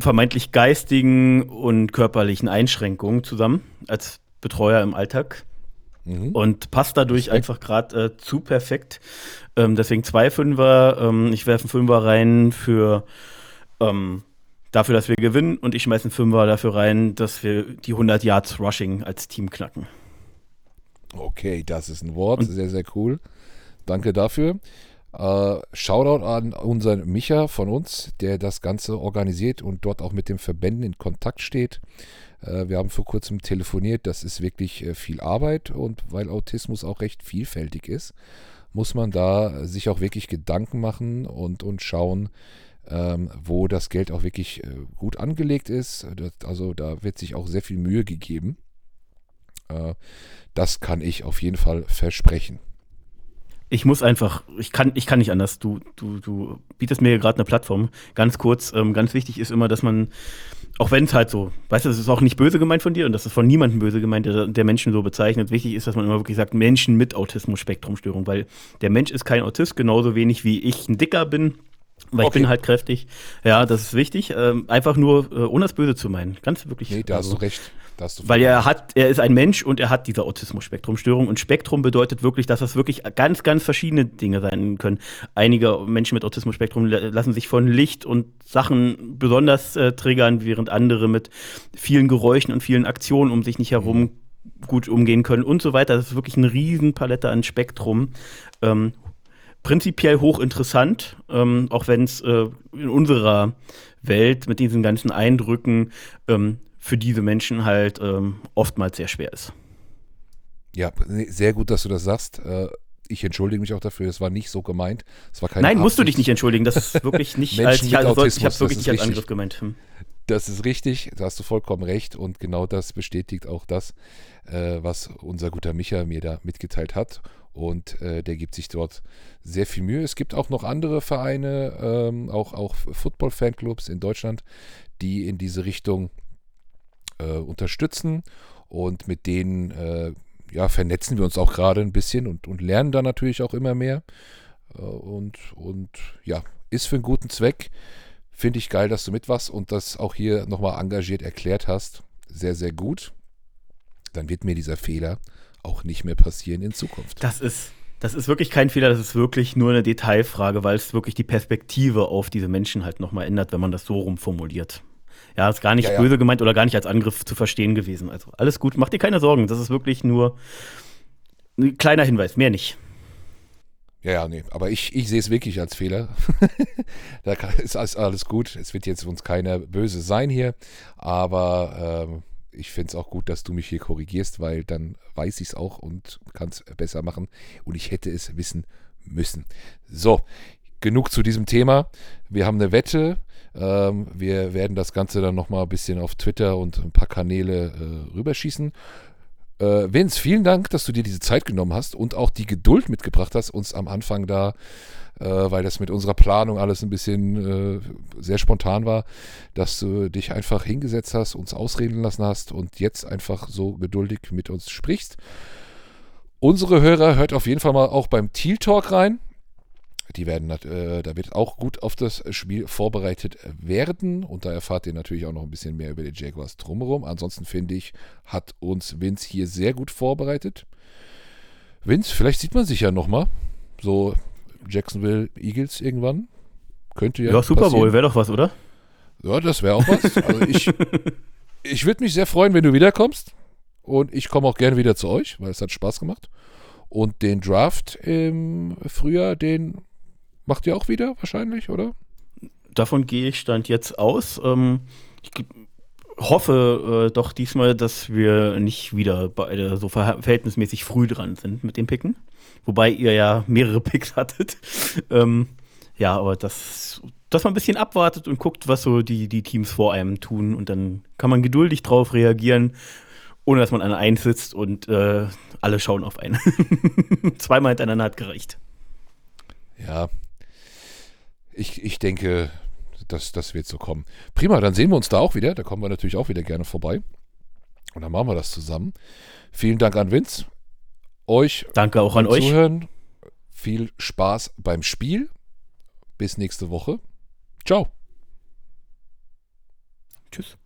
vermeintlich geistigen und körperlichen Einschränkungen zusammen als Betreuer im Alltag. Mhm. Und passt dadurch einfach gerade äh, zu perfekt. Ähm, deswegen zwei Fünfer. Ähm, ich werfe einen Fünfer rein für ähm, dafür, dass wir gewinnen und ich schmeiße einen Fünfer dafür rein, dass wir die 100 Yards Rushing als Team knacken. Okay, das ist ein Wort, und sehr, sehr cool. Danke dafür. Äh, Shoutout an unseren Micha von uns, der das Ganze organisiert und dort auch mit den Verbänden in Kontakt steht. Äh, wir haben vor kurzem telefoniert, das ist wirklich äh, viel Arbeit und weil Autismus auch recht vielfältig ist, muss man da sich auch wirklich Gedanken machen und, und schauen, ähm, wo das Geld auch wirklich äh, gut angelegt ist. Also da wird sich auch sehr viel Mühe gegeben. Äh, das kann ich auf jeden Fall versprechen. Ich muss einfach, ich kann, ich kann nicht anders. Du, du, du bietest mir gerade eine Plattform. Ganz kurz, ähm, ganz wichtig ist immer, dass man, auch wenn es halt so, weißt du, das ist auch nicht böse gemeint von dir und das ist von niemandem böse gemeint, der, der Menschen so bezeichnet. Wichtig ist, dass man immer wirklich sagt, Menschen mit Autismus-Spektrumstörung, weil der Mensch ist kein Autist, genauso wenig wie ich ein Dicker bin weil okay. ich bin halt kräftig. Ja, das ist wichtig. Ähm, einfach nur, äh, ohne das Böse zu meinen. Ganz wirklich. Nee, da also, hast du recht. Hast du weil er hat, er ist ein Mensch und er hat diese Autismus-Spektrum-Störung. Und Spektrum bedeutet wirklich, dass das wirklich ganz, ganz verschiedene Dinge sein können. Einige Menschen mit Autismus-Spektrum lassen sich von Licht und Sachen besonders äh, triggern, während andere mit vielen Geräuschen und vielen Aktionen um sich nicht herum mhm gut umgehen können und so weiter. Das ist wirklich eine Riesenpalette an Spektrum. Ähm, prinzipiell hochinteressant, ähm, auch wenn es äh, in unserer Welt mit diesen ganzen Eindrücken ähm, für diese Menschen halt ähm, oftmals sehr schwer ist. Ja, sehr gut, dass du das sagst. Äh, ich entschuldige mich auch dafür, es war nicht so gemeint. Es war keine Nein, Absicht. musst du dich nicht entschuldigen. Das ist wirklich nicht als ich, also, ich habe wirklich nicht als Angriff gemeint. Hm. Das ist richtig, da hast du vollkommen recht und genau das bestätigt auch das, äh, was unser guter Micha mir da mitgeteilt hat und äh, der gibt sich dort sehr viel Mühe. Es gibt auch noch andere Vereine, ähm, auch, auch Football-Fanclubs in Deutschland, die in diese Richtung äh, unterstützen und mit denen äh, ja, vernetzen wir uns auch gerade ein bisschen und, und lernen da natürlich auch immer mehr. Äh, und, und ja, ist für einen guten Zweck. Finde ich geil, dass du mit was und das auch hier nochmal engagiert erklärt hast. Sehr, sehr gut. Dann wird mir dieser Fehler auch nicht mehr passieren in Zukunft. Das ist, das ist wirklich kein Fehler, das ist wirklich nur eine Detailfrage, weil es wirklich die Perspektive auf diese Menschen halt nochmal ändert, wenn man das so rumformuliert. Ja, ist gar nicht ja, ja. böse gemeint oder gar nicht als Angriff zu verstehen gewesen. Also alles gut, mach dir keine Sorgen. Das ist wirklich nur ein kleiner Hinweis, mehr nicht. Ja, ja, nee, aber ich, ich sehe es wirklich als Fehler. da ist alles gut. Es wird jetzt uns keiner böse sein hier, aber ähm, ich finde es auch gut, dass du mich hier korrigierst, weil dann weiß ich es auch und kann es besser machen. Und ich hätte es wissen müssen. So, genug zu diesem Thema. Wir haben eine Wette. Ähm, wir werden das Ganze dann nochmal ein bisschen auf Twitter und ein paar Kanäle äh, rüberschießen. Äh, Vince, vielen Dank, dass du dir diese Zeit genommen hast und auch die Geduld mitgebracht hast, uns am Anfang da, äh, weil das mit unserer Planung alles ein bisschen äh, sehr spontan war, dass du dich einfach hingesetzt hast, uns ausreden lassen hast und jetzt einfach so geduldig mit uns sprichst. Unsere Hörer hört auf jeden Fall mal auch beim Teal Talk rein. Die werden, äh, da wird auch gut auf das Spiel vorbereitet werden und da erfahrt ihr natürlich auch noch ein bisschen mehr über die Jaguars drumherum. Ansonsten finde ich, hat uns Vince hier sehr gut vorbereitet. Vince, vielleicht sieht man sich ja nochmal. So Jacksonville Eagles irgendwann. Könnte ja. Ja, Super Bowl wäre doch was, oder? Ja, das wäre auch was. Also ich, ich würde mich sehr freuen, wenn du wiederkommst. Und ich komme auch gerne wieder zu euch, weil es hat Spaß gemacht. Und den Draft im Frühjahr, den macht ihr auch wieder wahrscheinlich, oder? Davon gehe ich stand jetzt aus. Ähm, ich hoffe äh, doch diesmal, dass wir nicht wieder beide so ver verhältnismäßig früh dran sind mit dem Picken. Wobei ihr ja mehrere Picks hattet. ähm, ja, aber das, dass man ein bisschen abwartet und guckt, was so die, die Teams vor einem tun. Und dann kann man geduldig drauf reagieren, ohne dass man an einen sitzt und äh, alle schauen auf einen. Zweimal hintereinander hat gereicht. Ja, ich, ich denke, das, das wird so kommen. Prima, dann sehen wir uns da auch wieder. Da kommen wir natürlich auch wieder gerne vorbei. Und dann machen wir das zusammen. Vielen Dank an Vince. Euch. Danke auch an euch. Zuhören. Viel Spaß beim Spiel. Bis nächste Woche. Ciao. Tschüss.